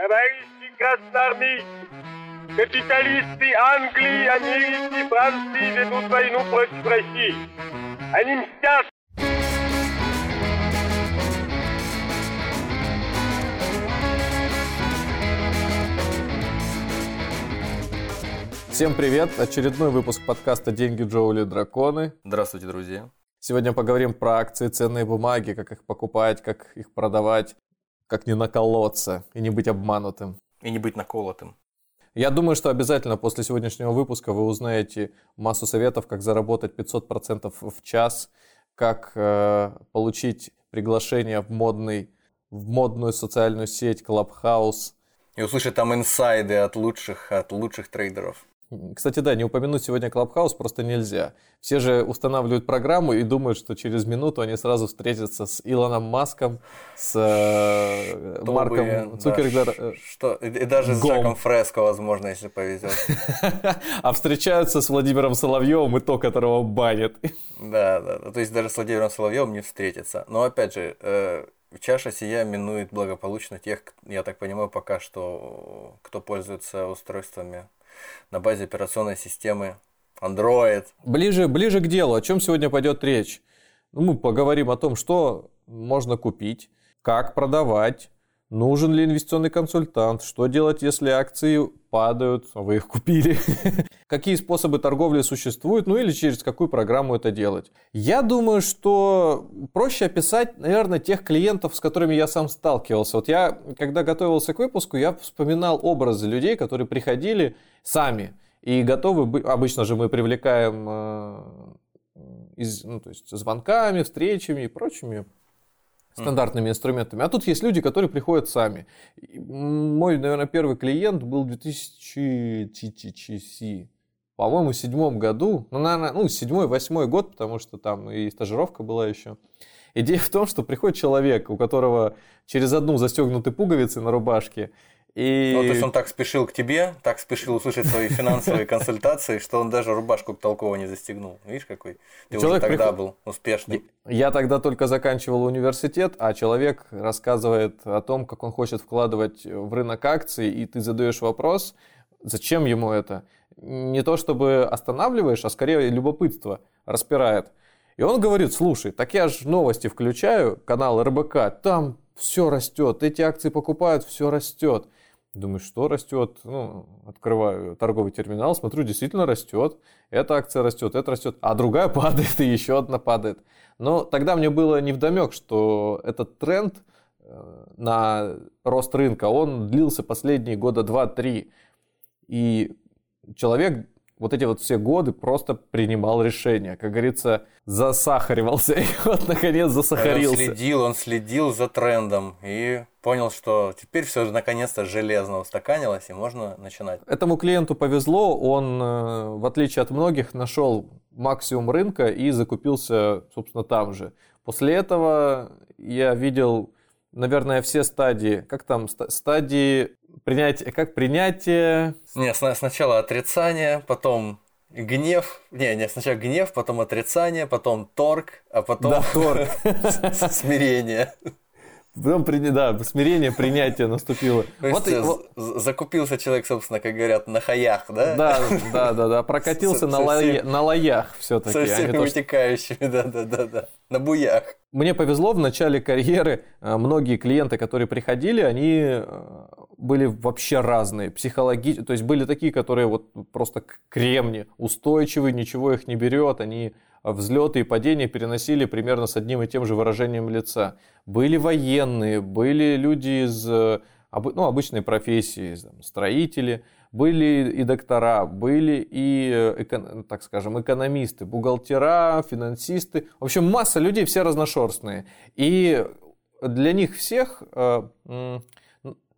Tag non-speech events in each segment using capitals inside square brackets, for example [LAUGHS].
Товарищи красноармейцы, капиталисты Англии, Америки, Франции ведут войну против России. Они мстят Всем привет! Очередной выпуск подкаста «Деньги, Джоули, драконы». Здравствуйте, друзья. Сегодня поговорим про акции, ценные бумаги, как их покупать, как их продавать, как не наколоться и не быть обманутым. И не быть наколотым. Я думаю, что обязательно после сегодняшнего выпуска вы узнаете массу советов, как заработать 500% в час, как э, получить приглашение в, модный, в модную социальную сеть Clubhouse. И услышать там инсайды от лучших, от лучших трейдеров. Кстати, да, не упомянуть сегодня Clubhouse просто нельзя. Все же устанавливают программу и думают, что через минуту они сразу встретятся с Илоном Маском, с э, Марком Цукергер. Да, что, и даже с Жаком Фреско, возможно, если повезет. [LAUGHS] А встречаются с Владимиром Соловьевым и то, которого банят. Да, да, то есть даже с Владимиром Соловьевым не встретятся. Но опять же, э, Чаша сия минует благополучно тех, я так понимаю, пока что, кто пользуется устройствами на базе операционной системы Android. Ближе, ближе к делу. О чем сегодня пойдет речь? Ну, мы поговорим о том, что можно купить, как продавать, нужен ли инвестиционный консультант, что делать, если акции падают, а вы их купили, [LAUGHS] какие способы торговли существуют, ну или через какую программу это делать. Я думаю, что проще описать, наверное, тех клиентов, с которыми я сам сталкивался. Вот я, когда готовился к выпуску, я вспоминал образы людей, которые приходили сами и готовы быть, обычно же мы привлекаем э, из, ну, то есть звонками, встречами и прочими стандартными инструментами. А тут есть люди, которые приходят сами. Мой, наверное, первый клиент был в 2000, по-моему, седьмом году. Ну, наверное, ну, седьмой, восьмой год, потому что там и стажировка была еще. Идея в том, что приходит человек, у которого через одну застегнуты пуговицы на рубашке, и... Ну, то есть он так спешил к тебе, так спешил услышать свои финансовые консультации, что он даже рубашку толково не застегнул. Видишь, какой ты человек уже тогда приход... был успешный. Я тогда только заканчивал университет, а человек рассказывает о том, как он хочет вкладывать в рынок акций, и ты задаешь вопрос, зачем ему это? Не то чтобы останавливаешь, а скорее любопытство распирает. И он говорит, слушай, так я же новости включаю, канал РБК, там все растет, эти акции покупают, все растет. Думаю, что растет? Ну, открываю торговый терминал, смотрю, действительно растет. Эта акция растет, это растет, а другая [LAUGHS] падает, и еще одна падает. Но тогда мне было невдомек, что этот тренд э, на рост рынка, он длился последние года 2-3. И человек вот эти вот все годы просто принимал решения. Как говорится, засахаривался. [LAUGHS] И вот, наконец, засахарился. Он следил, он следил за трендом и понял, что теперь все же наконец-то железно устаканилось, и можно начинать. Этому клиенту повезло, он, э, в отличие от многих, нашел максимум рынка и закупился, собственно, там же. После этого я видел, наверное, все стадии, как там, стадии принятие, как принятие... Не, сначала отрицание, потом гнев, не, не, сначала гнев, потом отрицание, потом торг, а потом да, торг. [LAUGHS] смирение. Потом, да, смирение, принятие наступило. вот, есть, вот, закупился человек, собственно, как говорят, на хаях, да? Да, да, да, да, прокатился на, лоя, на лоях все-таки. Со всеми а вытекающими, да, да, да, да, на буях. Мне повезло в начале карьеры, э, многие клиенты, которые приходили, они э, были вообще разные, психологически, то есть были такие, которые вот просто кремни, устойчивые, ничего их не берет, они взлеты и падения переносили примерно с одним и тем же выражением лица. Были военные, были люди из ну, обычной профессии, строители, были и доктора, были и, так скажем, экономисты, бухгалтера, финансисты. В общем, масса людей, все разношерстные. И для них всех, э,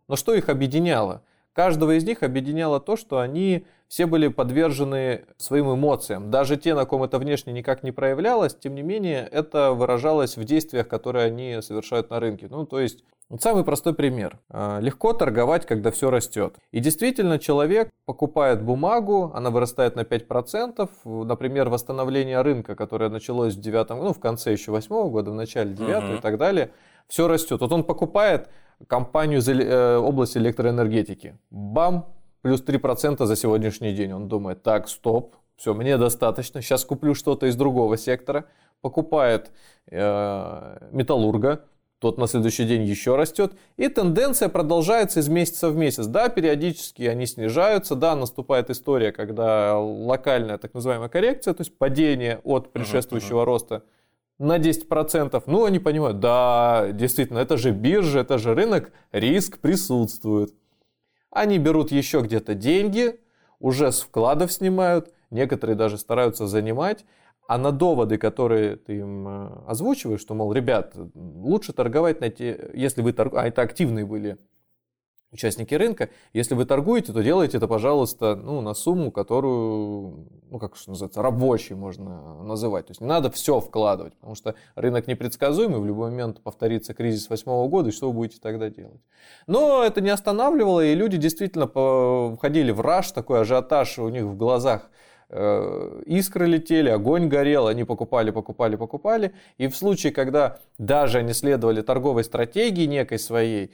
но что их объединяло? Каждого из них объединяло то, что они все были подвержены своим эмоциям. Даже те, на ком это внешне никак не проявлялось, тем не менее, это выражалось в действиях, которые они совершают на рынке. Ну, то есть, вот самый простой пример. А, легко торговать, когда все растет. И действительно, человек покупает бумагу, она вырастает на 5%. Например, восстановление рынка, которое началось в 9 ну, в конце еще 8 года, в начале 9 угу. и так далее. Все растет. Вот он покупает, компанию из э, области электроэнергетики. Бам, плюс 3% за сегодняшний день. Он думает, так, стоп, все, мне достаточно, сейчас куплю что-то из другого сектора. Покупает э, металлурга, тот на следующий день еще растет. И тенденция продолжается из месяца в месяц. Да, периодически они снижаются, да, наступает история, когда локальная так называемая коррекция, то есть падение от предшествующего uh-huh, uh-huh. роста на 10%. Ну, они понимают, да, действительно, это же биржа, это же рынок, риск присутствует. Они берут еще где-то деньги, уже с вкладов снимают, некоторые даже стараются занимать, а на доводы, которые ты им э, озвучиваешь, что, мол, ребят, лучше торговать на те, если вы торгуете, а это активные были участники рынка, если вы торгуете, то делайте это, пожалуйста, ну, на сумму, которую, ну, как что называется, рабочей можно называть. То есть не надо все вкладывать, потому что рынок непредсказуемый, в любой момент повторится кризис восьмого года, и что вы будете тогда делать? Но это не останавливало, и люди действительно входили в раш, такой ажиотаж у них в глазах – Э, искры летели, огонь горел, они покупали, покупали, покупали. И в случае, когда даже они следовали торговой стратегии некой своей,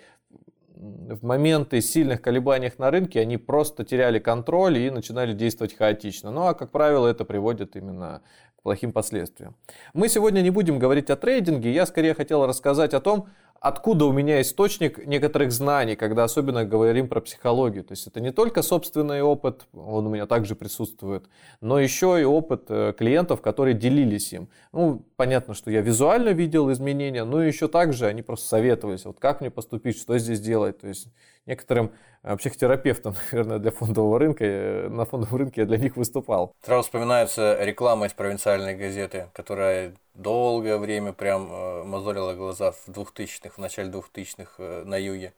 в моменты сильных колебаний на рынке они просто теряли контроль и начинали действовать хаотично. Ну а, как правило, это приводит именно к плохим последствиям. Мы сегодня не будем говорить о трейдинге, я скорее хотел рассказать о том, откуда у меня источник некоторых знаний, когда особенно говорим про психологию. То есть это не только собственный опыт, он у меня также присутствует, но еще и опыт э, клиентов, которые делились им. Ну, понятно, что я визуально видел изменения, но еще также они просто советовались, вот как мне поступить, что здесь делать. То есть некоторым э, психотерапевтом, [LAUGHS] наверное, для фондового рынка, э, на фондовом рынке я для них выступал. Сразу вспоминается реклама из провинциальной газеты, которая долгое время прям э, мозолила глаза в 2000-х, в начале 2000-х на юге.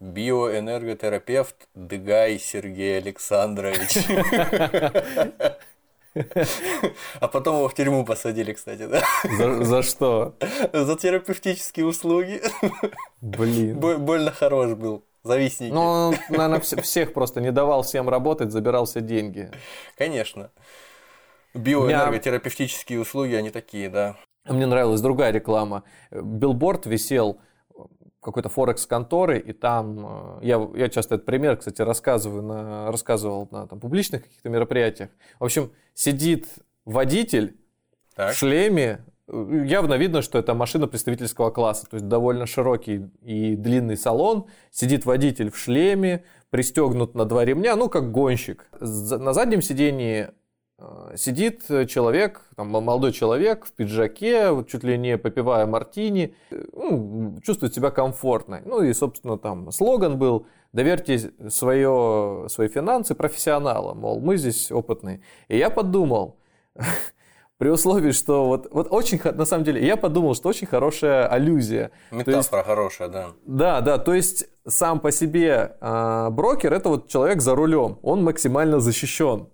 Биоэнерготерапевт Дыгай Сергей Александрович. А потом его в тюрьму посадили, кстати, да? За, за что? За терапевтические услуги. Блин. Больно хорош был завистники. Ну, он, наверное, всех просто не давал всем работать, забирал все деньги. Конечно. Биоэнерготерапевтические услуги, они такие, да. Мне нравилась другая реклама. Билборд висел какой-то форекс конторы, и там, э, я, я часто этот пример, кстати, рассказываю на, рассказывал на там, публичных каких-то мероприятиях. В общем, сидит водитель так. в шлеме, явно видно, что это машина представительского класса, то есть довольно широкий и длинный салон, сидит водитель в шлеме, пристегнут на два ремня, ну как гонщик. На заднем сидении сидит человек, там, молодой человек в пиджаке, вот чуть ли не попивая мартини, ну, чувствует себя комфортно. Ну и, собственно, там слоган был «Доверьте свое, свои финансы профессионалам», мол, мы здесь опытные. И я подумал, [LAUGHS] при условии, что вот, вот очень, на самом деле, я подумал, что очень хорошая аллюзия. Метафора есть, хорошая, да. Да, да, то есть сам по себе э, брокер это вот человек за рулем, он максимально защищен.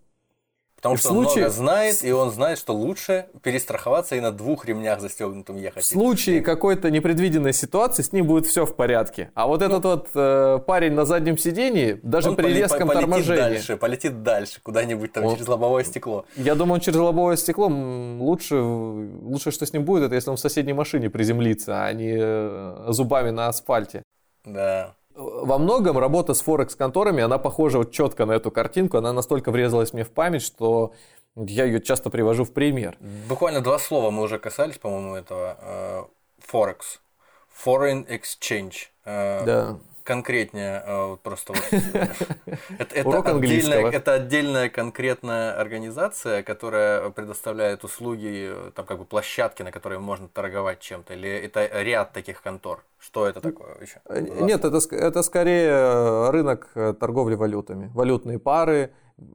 Потому и что случае... он много знает, и он знает, что лучше перестраховаться и на двух ремнях застегнутым ехать. В случае какой-то непредвиденной ситуации с ним будет все в порядке. А вот ну, этот вот э, парень на заднем сидении, даже при резком полетит торможении... дальше, полетит дальше, куда-нибудь там он... через лобовое стекло. Я думаю, он через лобовое стекло лучше, лучше, что с ним будет, это если он в соседней машине приземлится, а не э, зубами на асфальте. Да во многом работа с Форекс-конторами, она похожа вот четко на эту картинку, она настолько врезалась мне в память, что я ее часто привожу в пример. Буквально два слова мы уже касались, по-моему, этого. Форекс. Э, Foreign Exchange. Э, да конкретнее, э, просто [LAUGHS] это, отдельная, это отдельная конкретная организация, которая предоставляет услуги, там как бы площадки, на которые можно торговать чем-то, или это ряд таких контор? Что это такое еще? Нет, это, это скорее рынок торговли валютами, валютные пары,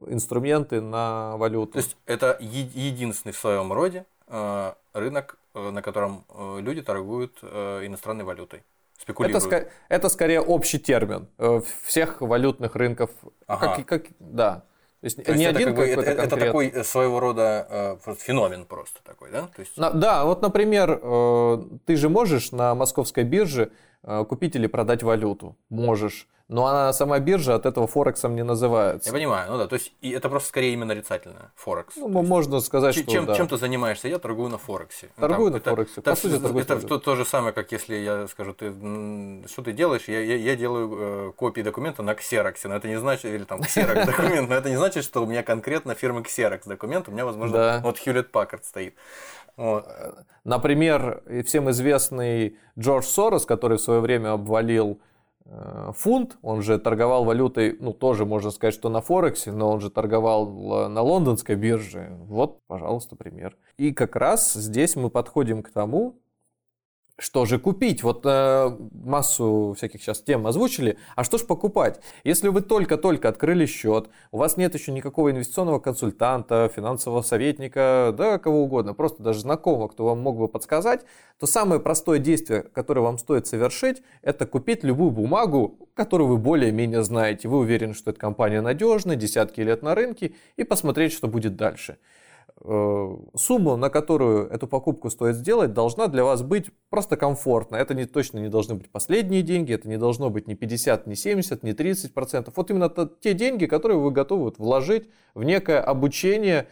инструменты на валюту. То есть это единственный в своем роде э, рынок, э, на котором люди торгуют иностранной валютой Это, это скорее общий термин э, всех валютных рынков. Ага. Как, как, да. То есть, То есть не это один как бы, это, это такой э, своего рода э, феномен просто такой, да? То есть... На, да, вот, например, э, ты же можешь на московской бирже купить или продать валюту. Можешь но она сама биржа от этого Форексом не называется. Я понимаю, ну да, то есть и это просто скорее именно нарицательное, Форекс. Ну, можно сказать, что чем, да. чем ты занимаешься? Я торгую на Форексе. Ну, торгую ну, на Форексе, по сути, торгую Это то, то же самое, как если я скажу, ты, что ты делаешь? Я, я, я делаю э, копии документа на Ксероксе, но это не значит, или там Xerox [LAUGHS] документ, но это не значит, что у меня конкретно фирма Xerox документ, у меня, возможно, вот Hewlett Packard стоит. Вот. Например, всем известный Джордж Сорос, который в свое время обвалил Э, фунт, он же торговал валютой, ну тоже можно сказать, что на Форексе, но он же торговал на лондонской бирже. Вот, пожалуйста, пример. И как раз здесь мы подходим к тому, что же купить? Вот э, массу всяких сейчас тем озвучили. А что же покупать? Если вы только-только открыли счет, у вас нет еще никакого инвестиционного консультанта, финансового советника, да, кого угодно, просто даже знакомого, кто вам мог бы подсказать, то самое простое действие, которое вам стоит совершить, это купить любую бумагу, которую вы более-менее знаете. Вы уверены, что эта компания надежная, десятки лет на рынке, и посмотреть, что будет дальше. Э, сумма, на которую эту покупку стоит сделать, должна для вас быть просто комфортна. Это не, точно не должны быть последние деньги, это не должно быть ни 50, ни 70, ни 30 процентов. Вот именно те деньги, которые вы готовы вложить в некое обучение,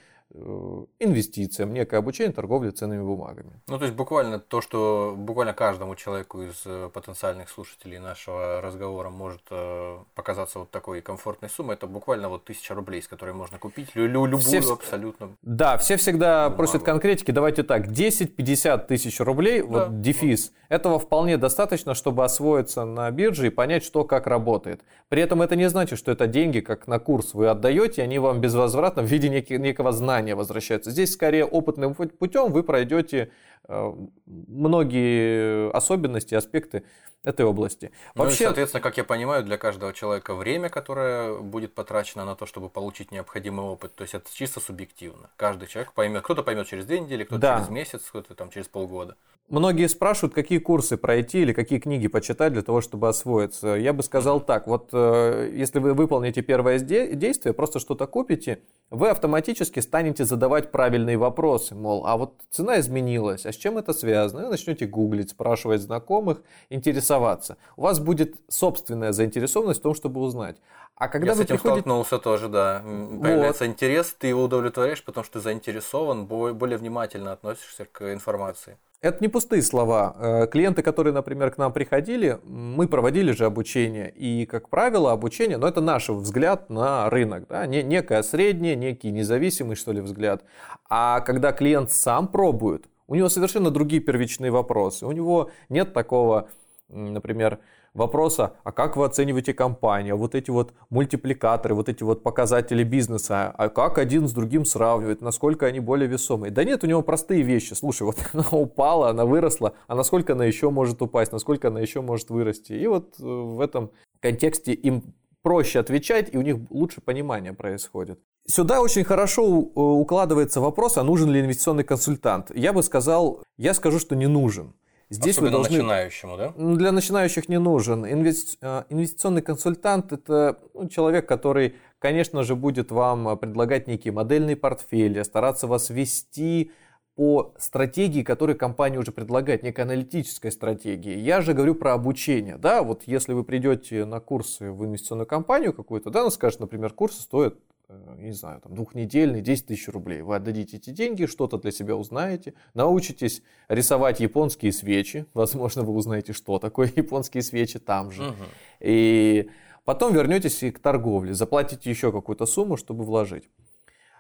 инвестициям, некое обучение торговли ценными бумагами. Ну, то есть буквально то, что буквально каждому человеку из э, потенциальных слушателей нашего разговора может э, показаться вот такой комфортной суммой, это буквально вот тысяча рублей, с которой можно купить любую все, абсолютно. Да, все всегда бумагу. просят конкретики. Давайте так, 10-50 тысяч рублей, да, вот дефис, да. этого вполне достаточно, чтобы освоиться на бирже и понять, что как работает. При этом это не значит, что это деньги, как на курс вы отдаете, они вам безвозвратно в виде некого знания знания возвращаются. Здесь скорее опытным путем вы пройдете э, многие особенности, аспекты этой области. Вообще... Ну и, соответственно, как я понимаю, для каждого человека время, которое будет потрачено на то, чтобы получить необходимый опыт, то есть это чисто субъективно. Каждый человек поймет, кто-то поймет через две недели, кто-то да. через месяц, кто-то там через полгода. Многие спрашивают, какие курсы пройти или какие книги почитать для того, чтобы освоиться. Я бы сказал так, вот э, если вы выполните первое действие, просто что-то купите, вы автоматически станете задавать правильные вопросы, мол, а вот цена изменилась, а с чем это связано? И начнете гуглить, спрашивать знакомых, интересоваться. У вас будет собственная заинтересованность в том, чтобы узнать. А когда Я вы с этим приходите... столкнулся тоже, да. Появляется вот. интерес, ты его удовлетворяешь, потому что ты заинтересован, более внимательно относишься к информации. Это не пустые слова. Э, клиенты, которые, например, к нам приходили, мы проводили же обучение. И, как правило, обучение, но это наш взгляд на рынок. Да? Не, некое среднее, некий независимый, что ли, взгляд. А когда клиент сам пробует, у него совершенно другие первичные вопросы. У него нет такого, например, вопроса, а как вы оцениваете компанию, вот эти вот мультипликаторы, вот эти вот показатели бизнеса, а как один с другим сравнивать, насколько они более весомые. Да нет, у него простые вещи. Слушай, вот [LAUGHS] она упала, она выросла, а насколько она еще может упасть, насколько она еще может вырасти. И вот э, в этом контексте им проще отвечать, и у них лучше понимание происходит. Сюда очень хорошо э, укладывается вопрос, а нужен ли инвестиционный консультант. Я бы сказал, я скажу, что не нужен. Здесь Особенно вы должны... начинающему, да? Для начинающих не нужен. Инвести... Э, инвестиционный консультант – это ну, человек, который, конечно же, будет вам предлагать некие модельные портфели, стараться вас вести по стратегии, которую компания уже предлагает, некой аналитической стратегии. Я же говорю про обучение. Да, вот если вы придете на курсы в инвестиционную компанию какую-то, да, она скажет, например, курсы стоят Э, не знаю, там, двухнедельный, 10 тысяч рублей. Вы отдадите эти деньги, что-то для себя узнаете, научитесь рисовать японские свечи, [LAUGHS] возможно, вы узнаете, что такое [LAUGHS] японские свечи там же. Угу. И потом вернетесь к торговле, заплатите еще какую-то сумму, чтобы вложить.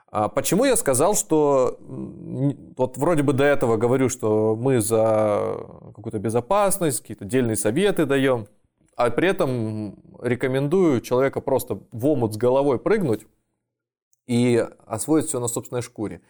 А почему я сказал, что вот вроде бы до этого говорю, что мы за какую-то безопасность, какие-то дельные советы даем, а при этом рекомендую человека просто в омут с головой прыгнуть, и освоить все на собственной шкуре.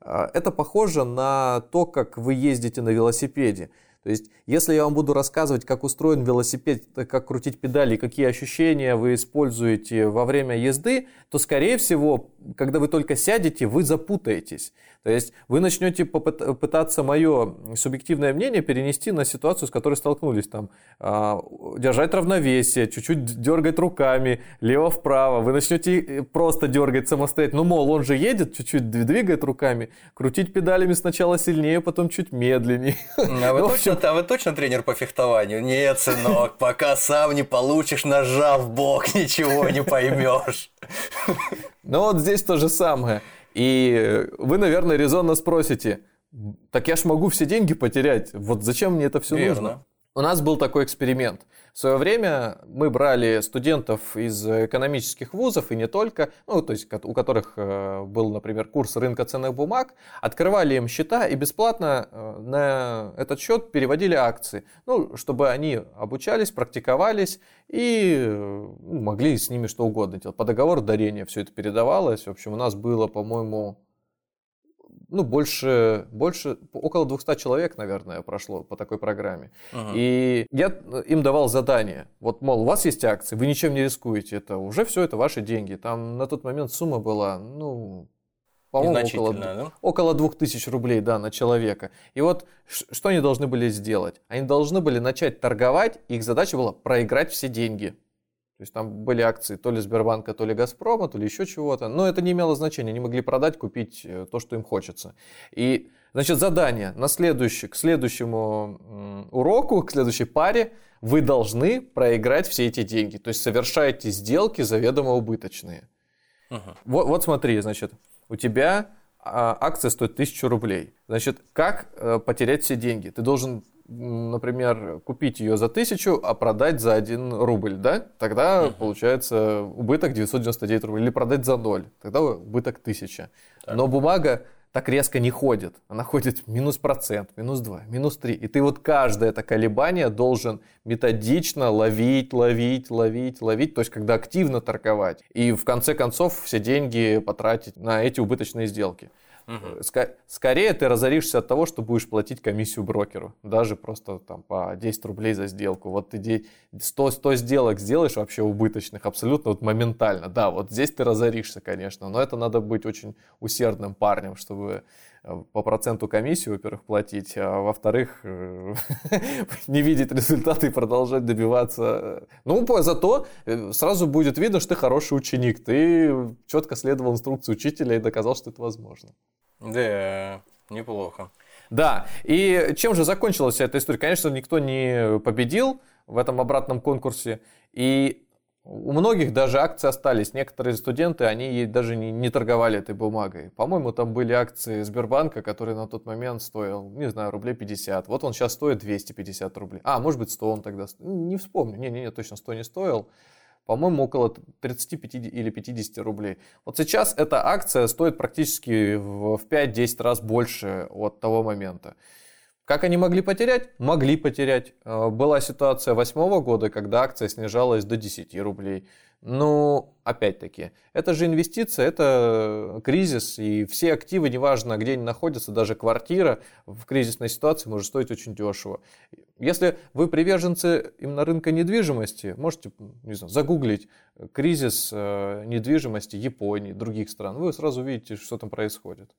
А, это похоже на то, как вы ездите на велосипеде. То есть, если я вам буду рассказывать, как устроен велосипед, как крутить педали, какие ощущения вы используете во время езды, то, скорее всего, когда вы только сядете, вы запутаетесь. То есть вы начнете пытаться мое субъективное мнение перенести на ситуацию, с которой столкнулись. Там, а, держать равновесие, чуть-чуть дергать руками, лево-вправо. Вы начнете э, просто дергать самостоятельно. Ну, мол, он же едет, чуть-чуть двигает руками. Крутить педалями сначала сильнее, потом чуть медленнее. А вы, [LAUGHS] точно, а вы точно тренер по фехтованию? Нет, сынок, пока сам не получишь ножа в бок, [LAUGHS] ничего не поймешь. Ну вот здесь то же самое. И вы, наверное, резонно спросите, так я ж могу все деньги потерять, вот зачем мне это все Верно. нужно? У нас был такой эксперимент. В свое время мы брали студентов из экономических вузов и не только, ну, то есть у которых э, был, например, курс рынка ценных бумаг, открывали им счета и бесплатно э, на этот счет переводили акции, ну, чтобы они обучались, практиковались и ну, могли с ними что угодно делать. По договору дарения все это передавалось. В общем, у нас было, по-моему, ну, больше, больше, около 200 человек, наверное, прошло по такой программе. Ага. И я им давал задание. Вот, мол, у вас есть акции, вы ничем не рискуете, это уже все, это ваши деньги. Там на тот момент сумма была, ну, по-моему, около, да? около 2000 рублей, да, на человека. И вот что они должны были сделать? Они должны были начать торговать, их задача была проиграть все деньги. То есть там были акции то ли Сбербанка, то ли Газпрома, то ли еще чего-то. Но это не имело значения. Они могли продать, купить э, то, что им хочется. И, значит, задание на следующий, к следующему уроку, к следующей паре вы должны проиграть все эти деньги. То есть совершаете сделки заведомо убыточные. Угу. Вот, вот смотри, значит, у тебя а, акция стоит 1000 рублей. Значит, как э, потерять все деньги? Ты должен например, купить ее за тысячу, а продать за 1 рубль, да? Тогда uh-huh. получается убыток 999 рублей. Или продать за 0, тогда убыток 1000. Так. Но бумага так резко не ходит. Она ходит минус процент, минус 2, минус 3. И ты вот каждое это колебание должен методично ловить, ловить, ловить, ловить. То есть, когда активно торговать. И в конце концов все деньги потратить на эти убыточные сделки. Угу. скорее ты разоришься от того, что будешь платить комиссию брокеру. Даже просто там по 10 рублей за сделку. Вот ты 100, 100 сделок сделаешь вообще убыточных абсолютно вот моментально. Да, вот здесь ты разоришься, конечно. Но это надо быть очень усердным парнем, чтобы по проценту комиссию, во-первых, платить, а во-вторых, э, [LAUGHS] не видеть результаты и продолжать добиваться. Ну, зато сразу будет видно, что ты хороший ученик. Ты четко следовал инструкции учителя и доказал, что это возможно. Да, неплохо. Да, и чем же закончилась эта история? Конечно, никто не победил в этом обратном конкурсе, и у многих даже акции остались. Некоторые студенты, они даже не, не торговали этой бумагой. По-моему, там были акции Сбербанка, которые на тот момент стоил, не знаю, рублей 50. Вот он сейчас стоит 250 рублей. А, может быть, 100 он тогда... Не вспомню. Не-не-не, точно 100 не стоил по-моему, около 35 или 50 рублей. Вот сейчас эта акция стоит практически в 5-10 раз больше от того момента. Как они могли потерять? Могли потерять. Э, была ситуация 2008 года, когда акция снижалась до 10 рублей. Ну, опять-таки, это же инвестиция, это кризис, и все активы, неважно, где они находятся, даже квартира в кризисной ситуации может стоить очень дешево. Если вы приверженцы именно рынка недвижимости, можете не знаю, загуглить кризис э, недвижимости Японии, других стран, вы сразу увидите, что там происходит.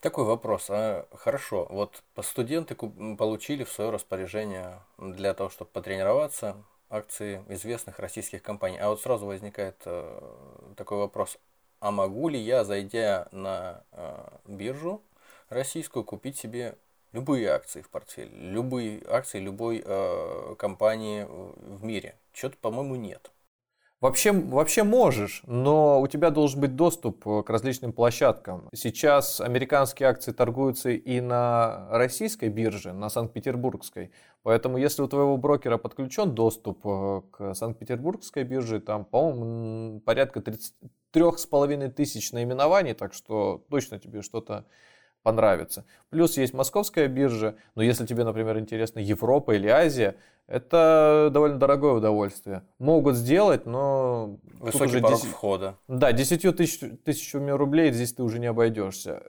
Такой вопрос. А, хорошо, вот студенты получили в свое распоряжение для того, чтобы потренироваться, акции известных российских компаний. А вот сразу возникает э, такой вопрос. А могу ли я, зайдя на э, биржу российскую, купить себе любые акции в портфель, любые акции любой э, компании в мире? Что-то, по-моему, нет. Вообще, вообще можешь, но у тебя должен быть доступ э, к различным площадкам. Сейчас американские акции торгуются и на российской бирже, на Санкт-Петербургской. Поэтому если у твоего брокера подключен доступ э, к Санкт-Петербургской бирже, там, по-моему, порядка 33,5 тысяч наименований, так что точно тебе что-то понравится. Плюс есть московская биржа, но если тебе, например, интересна Европа или Азия, это довольно дорогое удовольствие. Могут сделать, но... Высокий порог 10... входа. Да, 10 тысяч, тысячами рублей здесь ты уже не обойдешься.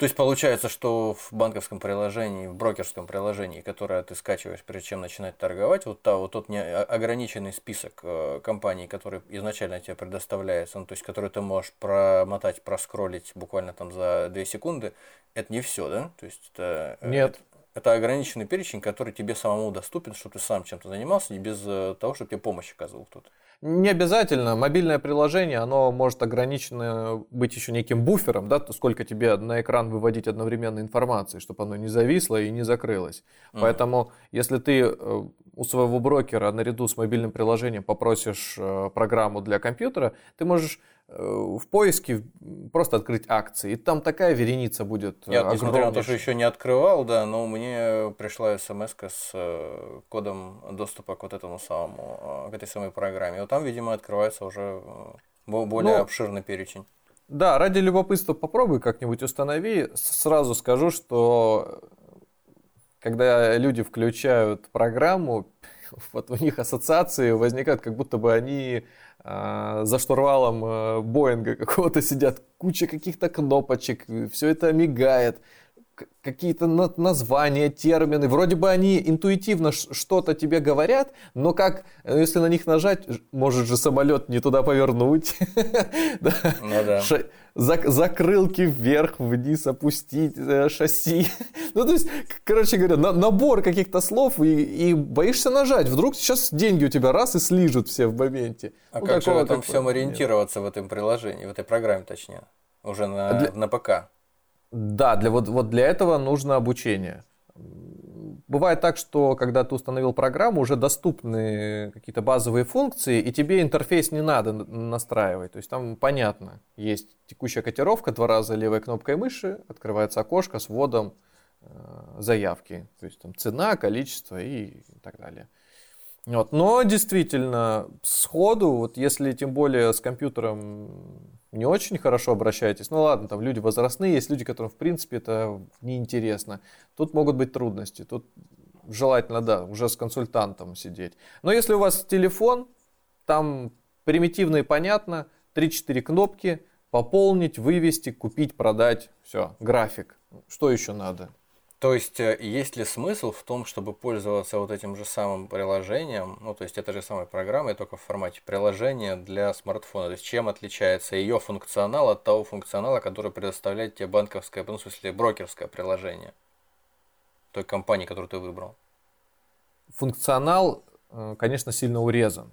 То есть получается, что в банковском приложении, в брокерском приложении, которое ты скачиваешь, прежде чем начинать торговать, вот, та, вот тот не ограниченный список э, компаний, который изначально тебе предоставляется, ну, то есть который ты можешь промотать, проскролить буквально там за 2 секунды, это не все, да? То есть это, э, Нет. Это, это ограниченный перечень, который тебе самому доступен, чтобы ты сам чем-то занимался, и без э, того, чтобы тебе помощь оказывал кто-то. Не обязательно. Мобильное приложение, оно может ограничено быть еще неким буфером, да, сколько тебе на экран выводить одновременно информации, чтобы оно не зависло и не закрылось. Mm. Поэтому, если ты э, у своего брокера наряду с мобильным приложением попросишь э, программу для компьютера, ты можешь в поиске просто открыть акции. И там такая вереница будет. Я, несмотря на то, что еще не открывал, да, но мне пришла смс с э, кодом доступа к вот этому самому, э, к этой самой программе. И вот там, видимо, открывается уже более ну, обширный перечень. Да, ради любопытства попробуй как-нибудь установи. Сразу скажу, что когда люди включают программу, [LAUGHS] вот у них ассоциации возникают, как будто бы они э, за штурвалом э, Боинга [LAUGHS] какого-то сидят, куча каких-то кнопочек, все это мигает, какие-то названия, термины. Вроде бы они интуитивно что-то тебе говорят, но как, э, если на них нажать, может же самолет не туда повернуть. [LAUGHS] Ну да зак закрылки вверх, вниз опустить, э, шасси. [LAUGHS] ну, то есть, короче говоря, на набор каких-то слов и, боишься нажать. Вдруг сейчас деньги у тебя раз и слижут все в моменте. А ну, как же в этом всем ориентироваться в этом приложении, в этой программе точнее, уже на, на ПК? Да, для, вот, вот для этого нужно обучение. Бывает так, что когда ты установил программу, уже доступны какие-то базовые функции, и тебе интерфейс не надо настраивать. То есть там понятно, есть текущая котировка, два раза левой кнопкой мыши, открывается окошко с вводом э, заявки. То есть там цена, количество и так далее. Вот. Но действительно, сходу, вот если тем более с компьютером не очень хорошо обращаетесь, ну ладно, там люди возрастные, есть люди, которым в принципе это неинтересно. Тут могут быть трудности, тут желательно, да, уже с консультантом сидеть. Но если у вас телефон, там примитивно и понятно, 3-4 кнопки, пополнить, вывести, купить, продать, все, график. Что еще надо? То есть, э, есть ли смысл в том, чтобы пользоваться вот этим же самым приложением, ну, то есть, это же самая программа, только в формате приложения для смартфона. То есть, чем отличается ее функционал от того функционала, который предоставляет тебе банковское, ну, в смысле, брокерское приложение той компании, которую ты выбрал? Функционал, э, конечно, сильно урезан.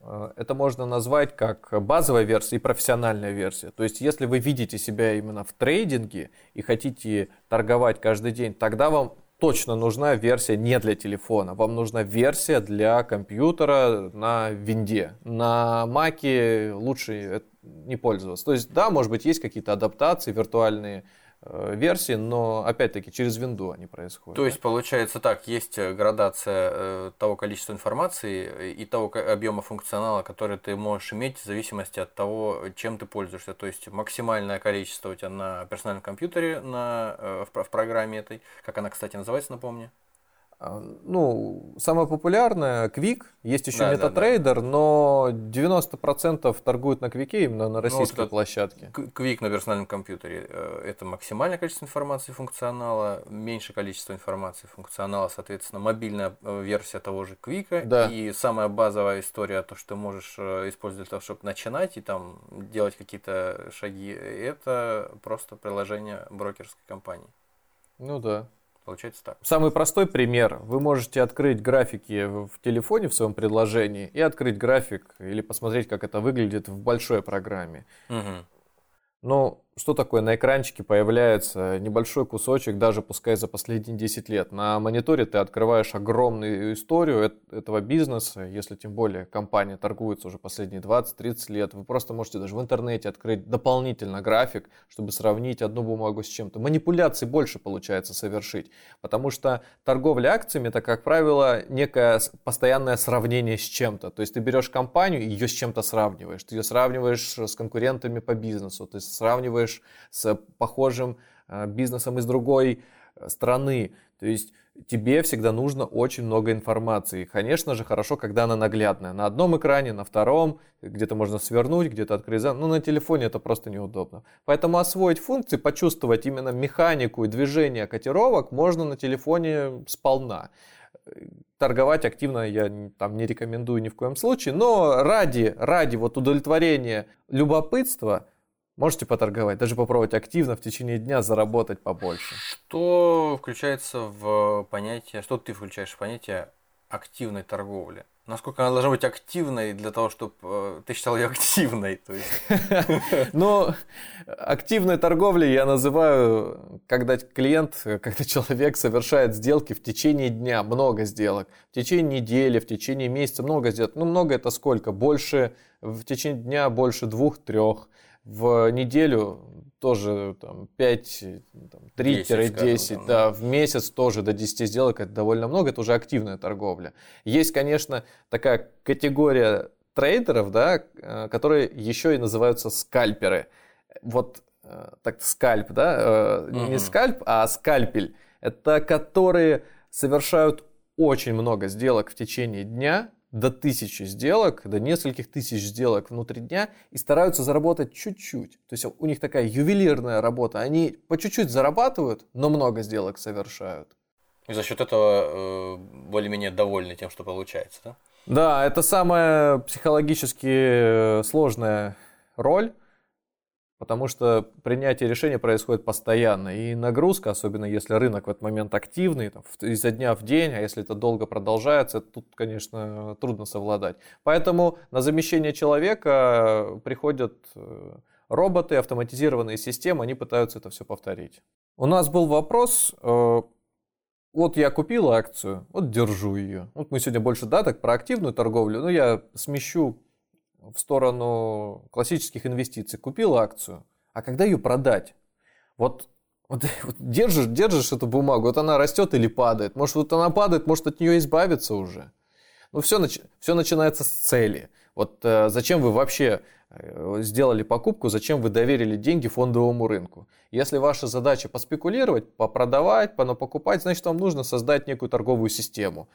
Э, это можно назвать как базовая версия и профессиональная версия. То есть, если вы видите себя именно в трейдинге и хотите торговать каждый день, тогда вам точно нужна версия не для телефона. Вам нужна версия для компьютера на винде. На маке лучше не пользоваться. То есть, да, может быть, есть какие-то адаптации виртуальные, Э, версии, но опять-таки через винду они происходят. То есть получается так, есть э, градация э, того количества информации и того объема функционала, который ты можешь иметь в зависимости от того, чем ты пользуешься. То есть максимальное количество у тебя на персональном компьютере, на, в, в программе этой, как она, кстати, называется, напомни. Ну, самое популярное Quick, есть еще да, MetaTrader, да, да. но 90% торгуют на Quick именно на российской ну, вот площадке. Quick на персональном компьютере э, это максимальное количество информации функционала, меньшее количество информации функционала, соответственно, мобильная э, версия того же Quick. Да. И самая базовая история, то, что ты можешь э, использовать для того, чтобы начинать и там делать какие-то шаги, это просто приложение брокерской компании. Ну да. Получается так. Самый простой пример. Вы можете открыть графики в телефоне в своем предложении и открыть график или посмотреть, как это выглядит в большой программе. Угу. Но что такое? На экранчике появляется небольшой кусочек, даже пускай за последние 10 лет. На мониторе ты открываешь огромную историю этого бизнеса, если тем более компания торгуется уже последние 20-30 лет. Вы просто можете даже в интернете открыть дополнительно график, чтобы сравнить одну бумагу с чем-то. Манипуляций больше получается совершить, потому что торговля акциями это, как правило, некое постоянное сравнение с чем-то. То есть ты берешь компанию и ее с чем-то сравниваешь. Ты ее сравниваешь с конкурентами по бизнесу, ты сравниваешь с похожим э, бизнесом из другой э, страны. То есть тебе всегда нужно очень много информации. Конечно же, хорошо, когда она наглядная. На одном экране, на втором, где-то можно свернуть, где-то открыть. Ну, на телефоне это просто неудобно. Поэтому освоить функции, почувствовать именно механику и движение котировок можно на телефоне сполна. Торговать активно я там не рекомендую ни в коем случае, но ради, ради вот удовлетворения любопытства – Можете поторговать, даже попробовать активно в течение дня заработать побольше. Что включается в понятие, что ты включаешь в понятие активной торговли? Насколько она должна быть активной для того, чтобы э, ты считал ее активной? [LAUGHS] Ну, активной торговлей я называю, когда клиент, когда человек совершает сделки в течение дня, много сделок, в течение недели, в течение месяца, много сделок. Ну, много это сколько? Больше, в течение дня больше двух-трех в неделю тоже там, 5, 3-10, да, в месяц тоже до 10 сделок, это довольно много, это уже активная торговля. Есть, конечно, такая категория трейдеров, да, э, которые еще и называются скальперы. Вот э, так скальп, да, угу. не скальп, а скальпель. Это которые совершают очень много сделок в течение дня, до тысячи сделок, до нескольких тысяч сделок внутри дня и стараются заработать чуть-чуть. То есть у них такая ювелирная работа. Они по чуть-чуть зарабатывают, но много сделок совершают. И за счет этого э, более-менее довольны тем, что получается, да? Да, это самая психологически сложная роль, Потому что принятие решения происходит постоянно. И нагрузка, особенно если рынок в этот момент активный, там, изо дня в день, а если это долго продолжается, тут, конечно, трудно совладать. Поэтому на замещение человека приходят э, роботы, автоматизированные системы, они пытаются это все повторить. У нас был вопрос, э, вот я купил акцию, вот держу ее. Вот мы сегодня больше, да, так про активную торговлю, но я смещу в сторону классических инвестиций, купил акцию, а когда ее продать? Вот, вот, [LAUGHS] вот держишь, держишь эту бумагу, вот она растет или падает. Может, вот она падает, может от нее избавиться уже. Ну, все, все начинается с цели. Вот э, зачем вы вообще сделали покупку, зачем вы доверили деньги фондовому рынку? Если ваша задача поспекулировать, попродавать, покупать, значит вам нужно создать некую торговую систему.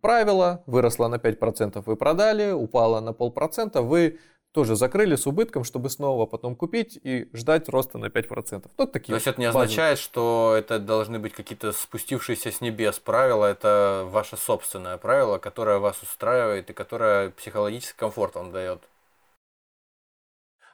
Правило, выросло на 5%, вы продали, упало на полпроцента, вы тоже закрыли с убытком, чтобы снова потом купить и ждать роста на 5%. Вот такие То есть это не базовые. означает, что это должны быть какие-то спустившиеся с небес правила, это ваше собственное правило, которое вас устраивает и которое психологический комфорт вам дает.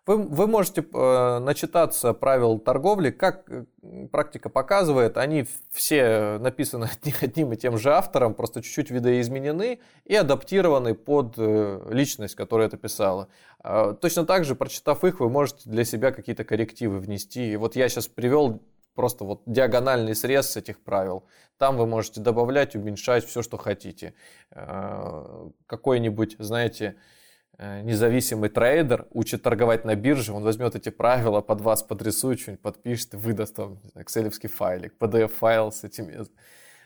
Вы, вы можете э, начитаться правил торговли, как э, практика показывает, они все написаны [LAUGHS] одним и тем же автором, просто чуть-чуть видоизменены и адаптированы под э, личность, которая это писала. Э, точно так же, прочитав их, вы можете для себя какие-то коррективы внести. И вот я сейчас привел просто вот диагональный срез этих правил. Там вы можете добавлять, уменьшать все, что хотите. Э, какой-нибудь, знаете, Э, независимый трейдер учит торговать на бирже, он возьмет эти правила, под вас подрисует, что-нибудь подпишет и выдаст вам экселевский файлик, PDF-файл с этими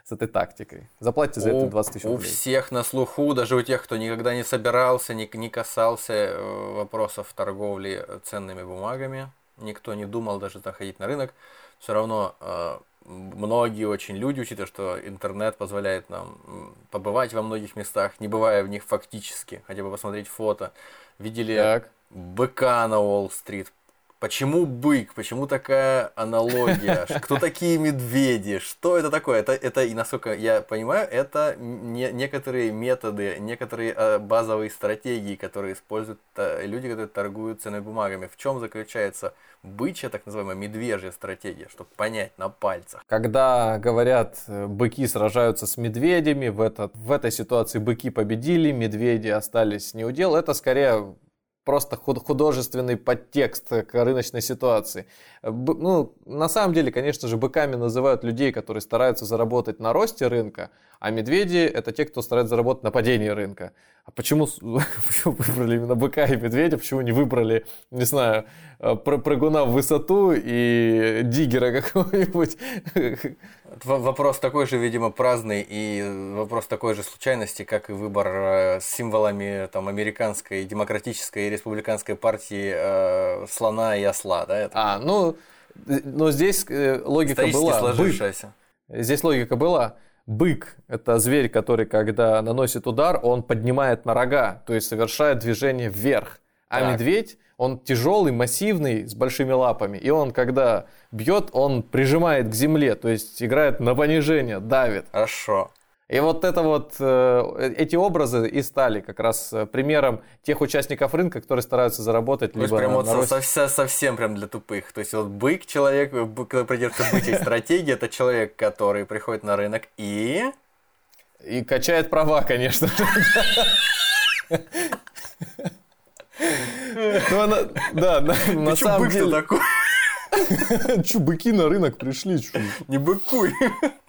с этой тактикой. Заплатите за это 20 тысяч рублей. У всех на слуху, даже у тех, кто никогда не собирался, не, не касался э, вопросов торговли ценными бумагами, никто не думал даже заходить на рынок, все равно э, многие очень люди, учитывая, что интернет позволяет нам побывать во многих местах, не бывая в них фактически, хотя бы посмотреть фото, видели так. быка на Уолл-стрит, Почему бык? Почему такая аналогия? [LAUGHS] Кто такие медведи? Что это такое? Это, это и насколько я понимаю, это не, некоторые методы, некоторые э, базовые стратегии, которые используют э, люди, которые торгуют ценными бумагами. В чем заключается бычья, так называемая медвежья стратегия, чтобы понять на пальцах? Когда говорят, э, быки сражаются с медведями, в, этот, в этой ситуации быки победили, медведи остались неудел, это скорее просто художественный подтекст к рыночной ситуации. Ну, на самом деле, конечно же, быками называют людей, которые стараются заработать на росте рынка, а медведи – это те, кто старается заработать на падении рынка. А почему, почему [LAUGHS] выбрали именно быка и медведя? Почему не выбрали, не знаю, э, прыгуна в высоту и диггера какого-нибудь? Вопрос такой же, видимо, праздный и вопрос такой же случайности, как и выбор э, с символами там, американской демократической и республиканской партии э, слона и осла. Да, это? А, ну, но здесь э, логика была. сложившаяся. здесь логика была. Бык – это зверь, который, когда наносит удар, он поднимает на рога, то есть совершает движение вверх. А так. медведь, он тяжелый, массивный, с большими лапами. И он, когда бьет, он прижимает к земле, то есть играет на понижение, давит. Хорошо. И вот это вот, э, эти образы и стали как раз э, примером тех участников рынка, которые стараются заработать. То есть прям вот на со, совсем прям для тупых. То есть вот бык, человек, который придерживается бычьей стратегии, это человек, который приходит на рынок и... И качает права, конечно. [LAUGHS] Ну, да, на самом деле... такой? [LAUGHS] Чу, быки на рынок пришли. Не быкуй.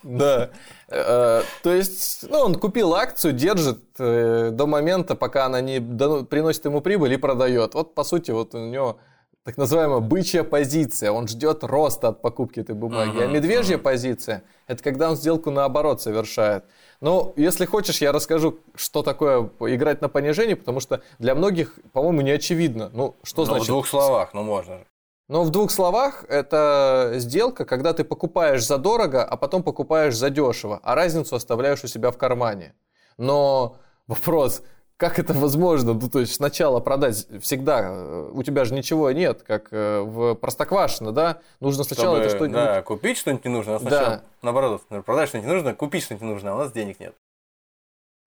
Да. Э, то есть, ну, он купил акцию, держит э, до момента, пока она не приносит ему прибыль и продает. Вот, по сути, вот у него так называемая бычья позиция. Он ждет роста от покупки этой бумаги. А медвежья позиция – это когда он сделку наоборот совершает. Но если хочешь, я расскажу, что такое играть на понижении, потому что для многих, по-моему, не очевидно. Ну, что ну, значит? в двух словах, ну можно же. Но в двух словах это сделка, когда ты покупаешь задорого, а потом покупаешь задешево, а разницу оставляешь у себя в кармане. Но вопрос, как это возможно? Ну, то есть сначала продать всегда, э, у тебя же ничего нет, как э, в Простоквашино, да? Нужно сначала Чтобы, это что-нибудь... Да, купить что-нибудь не нужно, а сначала, да. наоборот, продать что-нибудь не нужно, купить что-нибудь не нужно, а у нас денег нет.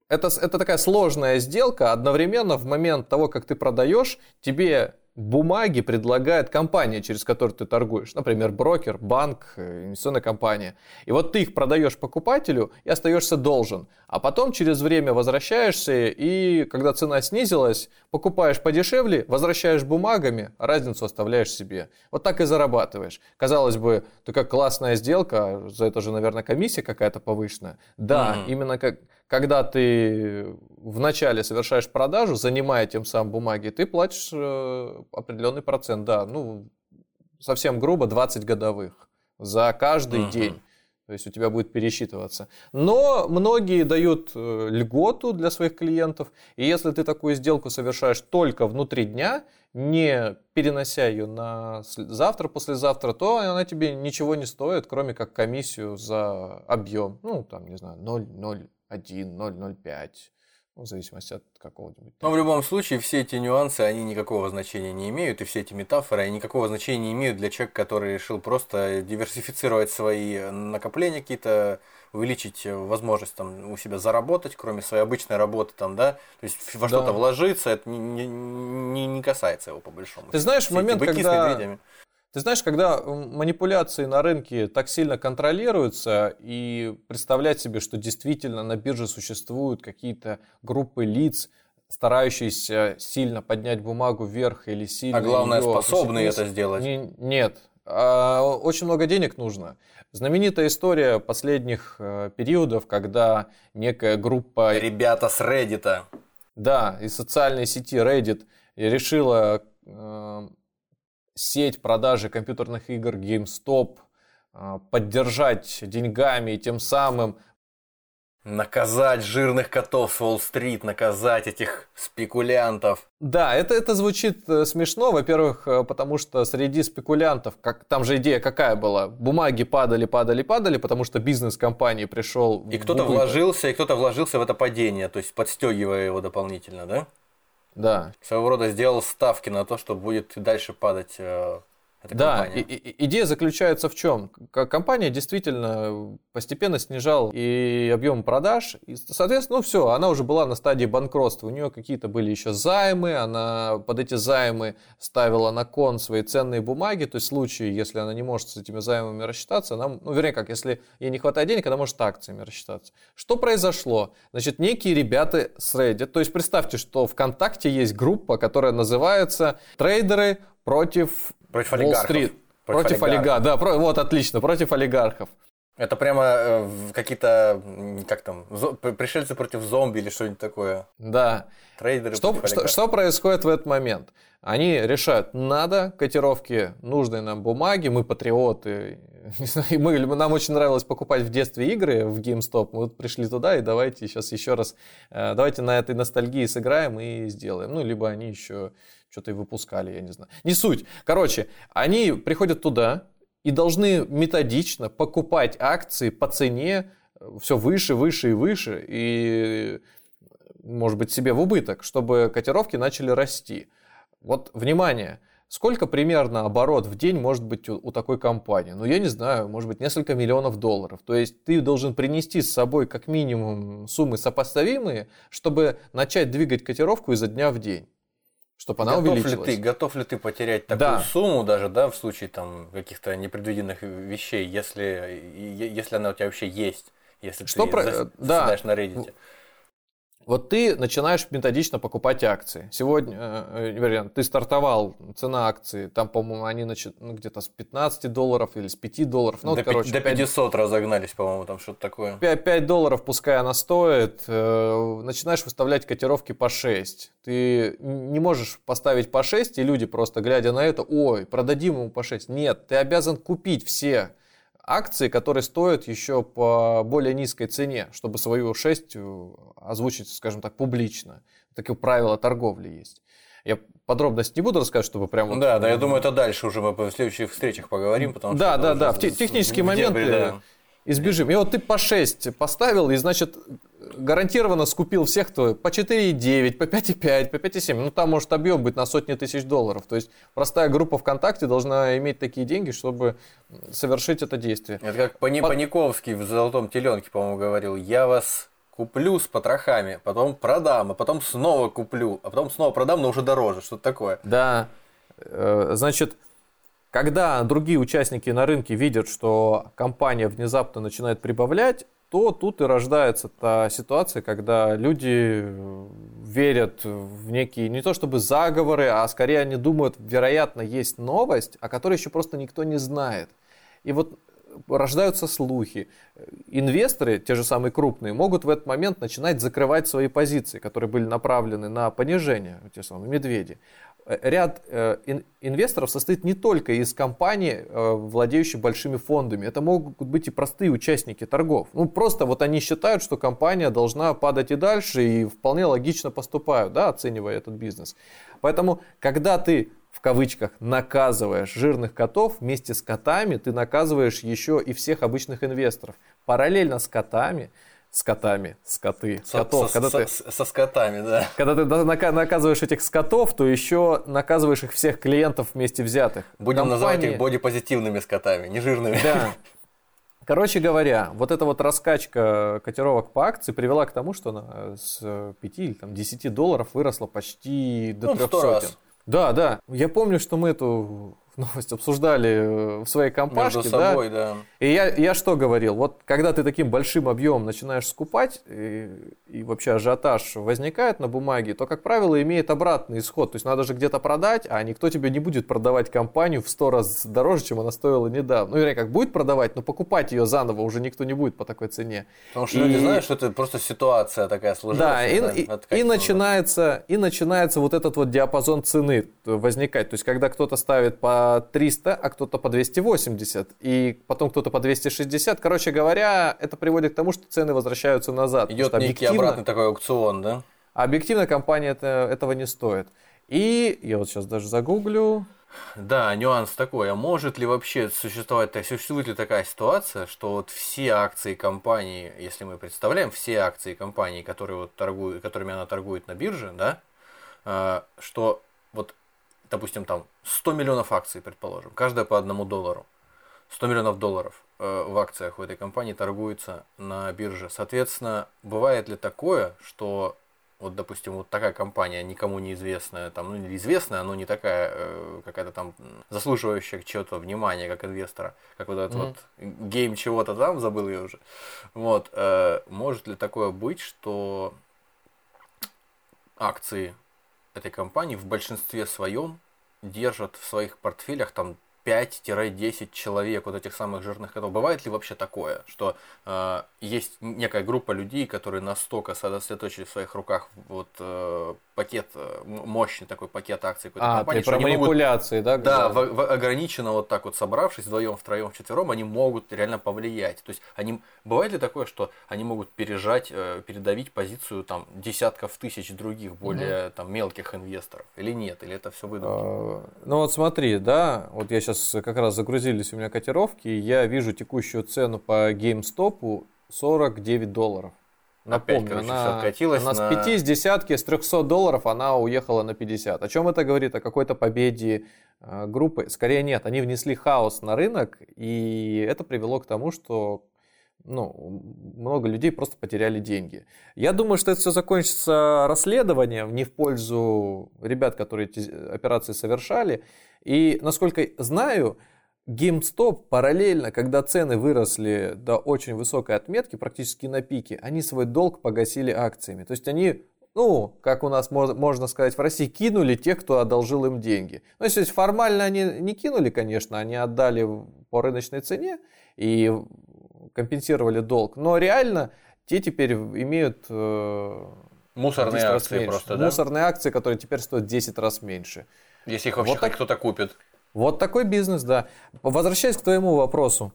Это, это такая сложная сделка. Одновременно в момент того, как ты продаешь, тебе бумаги предлагает компания, через которую ты торгуешь. Например, брокер, банк, э, инвестиционная компания. И вот ты их продаешь покупателю и остаешься должен. А потом через время возвращаешься и, когда цена снизилась, покупаешь подешевле, возвращаешь бумагами, а разницу оставляешь себе. Вот так и зарабатываешь. Казалось бы, такая классная сделка, за это же, наверное, комиссия какая-то повышенная. Да, mm-hmm. именно как когда ты вначале совершаешь продажу, занимая тем самым бумаги, ты платишь э, определенный процент, да, ну, совсем грубо, 20 годовых за каждый uh-huh. день. То есть у тебя будет пересчитываться. Но многие дают э, льготу для своих клиентов. И если ты такую сделку совершаешь только внутри дня, не перенося ее на завтра, послезавтра, то она тебе ничего не стоит, кроме как комиссию за объем. Ну, там, не знаю, 0,0 1, 0,05, ну, в зависимости от какого-нибудь. Но в любом случае все эти нюансы, они никакого значения не имеют, и все эти метафоры, они никакого значения не имеют для человека, который решил просто диверсифицировать свои накопления какие-то, увеличить возможность там, у себя заработать, кроме своей обычной работы, там, да, то есть во что-то да. вложиться, это не, не, не касается его по большому. Ты знаешь, в момент, когда... Ты знаешь, когда манипуляции на рынке так сильно контролируются, и представлять себе, что действительно на бирже существуют какие-то группы лиц, старающиеся сильно поднять бумагу вверх или сильно... А главное, способны это сделать. Не, нет. А, очень много денег нужно. Знаменитая история последних э, периодов, когда некая группа... Ребята с Reddit. Да, из социальной сети Reddit решила э, сеть продажи компьютерных игр GameStop а, поддержать деньгами и тем самым Наказать жирных котов с Уолл-стрит, наказать этих спекулянтов. Да, это, это звучит э, смешно, во-первых, э, потому что среди спекулянтов, как, там же идея какая была, бумаги падали, падали, падали, потому что бизнес компании пришел... И кто-то вложился, и кто-то вложился в это падение, то есть подстегивая его дополнительно, да? Да. Своего рода сделал ставки на то, что будет дальше падать э, эта да, компания. И, и, идея заключается в чем? Компания действительно постепенно снижала и объем продаж, и, соответственно, ну все, она уже была на стадии банкротства. У нее какие-то были еще займы, она под эти займы ставила на кон свои ценные бумаги, то есть в случае, если она не может с этими займами рассчитаться, она, ну, вернее как, если ей не хватает денег, она может акциями рассчитаться. Что произошло? Значит, некие ребята с Reddit, то есть представьте, что ВКонтакте есть группа, которая называется «Трейдеры против Против олигархов. Против, против олигархов. Да, про, вот отлично, против олигархов. Это прямо э, какие-то, как там, пришельцы против зомби или что-нибудь такое. Да. Трейдеры что, против что, что происходит в этот момент? Они решают, надо котировки нужной нам бумаги, мы патриоты, [LAUGHS] мы, нам очень нравилось покупать в детстве игры в GameStop, мы вот пришли туда и давайте сейчас еще раз, э, давайте на этой ностальгии сыграем и сделаем. Ну, либо они еще что-то и выпускали, я не знаю. Не суть. Короче, они приходят туда, и должны методично покупать акции по цене э, все выше, выше и выше, и, может быть, себе в убыток, чтобы котировки начали расти. Вот, внимание, сколько примерно оборот в день может быть у, у такой компании? Ну, я не знаю, может быть, несколько миллионов долларов. То есть ты должен принести с собой как минимум суммы сопоставимые, чтобы начать двигать котировку изо дня в день чтобы она готов увеличилась. Ли ты, готов ли ты потерять такую Да. сумму даже, да, в случае там каких-то непредвиденных вещей, если, если она у тебя вообще есть, если Что ты про- да. на Reddit? Вот ты начинаешь методично покупать акции. Сегодня, э, э, вернее, ты стартовал, цена акции, там, по-моему, они начи- ну, где-то с 15 долларов или с 5 долларов. Ну, до, вот, короче, до 5 500 разогнались, по-моему, там что-то такое. 5, 5 долларов, пускай она стоит, э, начинаешь выставлять котировки по 6. Ты не можешь поставить по 6, и люди просто, глядя на это, ой, продадим ему по 6. Нет, ты обязан купить все акции, которые стоят еще по более низкой цене, чтобы свою 6 э, озвучить, скажем так, публично. Такие правила торговли есть. Я подробности не буду рассказывать, чтобы прям вот... Да, да, я думаю, это дальше уже мы в следующих встречах поговорим, потому Да, что... да, да, уже в те- технические в дебри, моменты да. избежим. И вот ты по 6 поставил, и, значит, гарантированно скупил всех, кто по 4,9, по 5,5, по 5,7. Ну, там может объем быть на сотни тысяч долларов. То есть простая группа ВКонтакте должна иметь такие деньги, чтобы совершить это действие. Это как Пани- Под- Паниковский в «Золотом теленке», по-моему, говорил. Я вас куплю с потрохами, потом продам, а потом снова куплю, а потом снова продам, но уже дороже. Что-то такое. Да, Э, значит, когда другие участники на рынке видят, что компания внезапно начинает прибавлять, то тут и рождается та ситуация, когда люди э, верят в некие, не то чтобы заговоры, а скорее они думают, вероятно, есть новость, о которой еще просто никто не знает. И вот рождаются слухи. Инвесторы, те же самые крупные, могут в этот момент начинать закрывать свои позиции, которые были направлены на понижение, те самые медведи. Ряд э, ин- инвесторов состоит не только из компаний, э, владеющих большими фондами. Это могут быть и простые участники торгов. Ну, просто вот они считают, что компания должна падать и дальше, и вполне логично поступают, да, оценивая этот бизнес. Поэтому, когда ты в кавычках наказываешь жирных котов, вместе с котами ты наказываешь еще и всех обычных инвесторов. Параллельно с котами, с котами, с коты, Со, котов, со- когда со- ты со скотами, да. когда ты наказываешь этих скотов, то еще наказываешь их всех клиентов вместе взятых. Будем называть Компании- их бодипозитивными скотами, не жирными. Да. [LAUGHS] Короче говоря, вот эта вот раскачка котировок по акции привела к тому, что она с 5 или там, 10 долларов выросла почти до Ну, в 300. сто раз. Да, да. Я помню, что мы эту новость обсуждали э, в своей компашке. Между да. собой, да. И я, я что говорил? Вот когда ты таким большим объемом начинаешь скупать, и, и вообще ажиотаж возникает на бумаге, то, как правило, имеет обратный исход. То есть надо же где-то продать, а никто тебе не будет продавать компанию в сто раз дороже, чем она стоила недавно. Ну, вернее, как будет продавать, но покупать ее заново уже никто не будет по такой цене. Потому что И- люди знают, что это просто ситуация такая сложилась. Да, и, да, и- и начинается, и начинается вот этот вот диапазон цены возникать. То есть, когда кто-то ставит по 300, а кто-то по 280, и потом кто-то по 260. Короче говоря, это приводит к тому, что цены возвращаются назад. Идет некий обратный такой аукцион, да? объективно компания это, этого не стоит. И я вот сейчас даже загуглю. Да, нюанс такой. А может ли вообще существовать, существует ли такая ситуация, что вот все акции компании, если мы представляем все акции компании, которые вот торгуют, которыми она торгует на бирже, да, э, что допустим, там 100 миллионов акций, предположим, каждая по одному доллару. 100 миллионов долларов э, в акциях у этой компании торгуется на бирже. Соответственно, бывает ли такое, что вот, допустим, вот такая компания, никому неизвестная, там, ну, известная, но не такая, э, какая-то там заслуживающая чего-то внимания, как инвестора, как вот этот Мгм. вот гейм чего-то там, забыл я уже. Вот, э, может ли такое быть, что акции этой компании в большинстве своем держат в своих портфелях там 5-10 человек, вот этих самых жирных котов. Бывает ли вообще такое, что э, есть некая группа людей, которые настолько сосредоточили в своих руках вот э, пакет, э, мощный такой пакет акций какой-то а, компании. про манипуляции, могут, да? Да, в, в, ограниченно вот так вот собравшись вдвоем, втроем, вчетвером, они могут реально повлиять. То есть они бывает ли такое, что они могут пережать, э, передавить позицию там десятков тысяч других более угу. там мелких инвесторов или нет, или это все выдумки? А, ну вот смотри, да, вот я сейчас как раз загрузились у меня котировки, я вижу текущую цену по GameStop 49 долларов. Напомню, Опять, короче, она, откатилась она на... с 5 с десятки, с 300 долларов она уехала на 50. О чем это говорит? О какой-то победе э, группы? Скорее нет, они внесли хаос на рынок, и это привело к тому, что ну, много людей просто потеряли деньги. Я думаю, что это все закончится расследованием не в пользу ребят, которые эти операции совершали. И, насколько знаю, GameStop параллельно, когда цены выросли до очень высокой отметки, практически на пике, они свой долг погасили акциями. То есть они, ну, как у нас можно сказать в России, кинули тех, кто одолжил им деньги. Ну, то есть формально они не кинули, конечно, они отдали по рыночной цене и компенсировали долг. Но реально те теперь имеют... Э, Мусорные акции меньше. просто, да? Мусорные акции, которые теперь стоят 10 раз меньше. Если их вообще вот так... кто-то купит. Вот такой бизнес, да. Возвращаясь к твоему вопросу.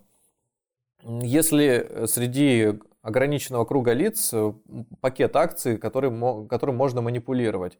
Если среди ограниченного круга лиц э, пакет акций, который, которым можно манипулировать,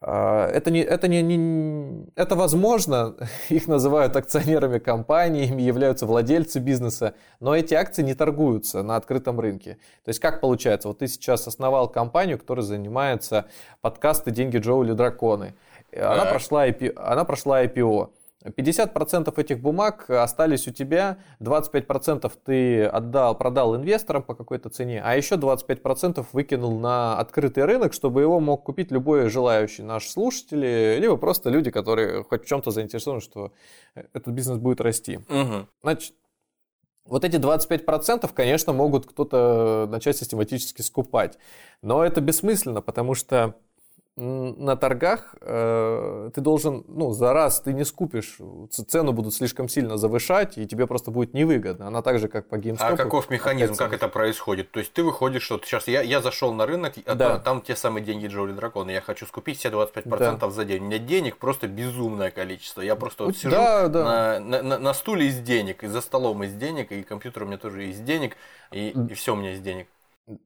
а, это, не, это, не, не, это возможно, [LAUGHS] их называют акционерами компании, ими являются владельцы бизнеса, но эти акции не торгуются на открытом рынке. То есть как получается? Вот ты сейчас основал компанию, которая занимается подкасты «Деньги Джоули Драконы». Она прошла, IP, она прошла IPO. 50% этих бумаг остались у тебя, 25% ты отдал, продал инвесторам по какой-то цене, а еще 25% выкинул на открытый рынок, чтобы его мог купить любой желающий наш слушатель, либо просто люди, которые хоть в чем-то заинтересованы, что этот бизнес будет расти. Угу. Значит, вот эти 25%, конечно, могут кто-то начать систематически скупать. Но это бессмысленно, потому что на торгах э, ты должен, ну, за раз ты не скупишь, цену будут слишком сильно завышать, и тебе просто будет невыгодно. Она так же, как по GameStop. А каков механизм, как это происходит? То есть ты выходишь, что сейчас я, я зашел на рынок, а да. там, там те самые деньги Джоули Дракона, я хочу скупить все 25% да. за день. У меня денег просто безумное количество. Я просто вот сижу да, да. На, на, на стуле из денег, и за столом из денег, и компьютер у меня тоже из денег, и, и все у меня из денег.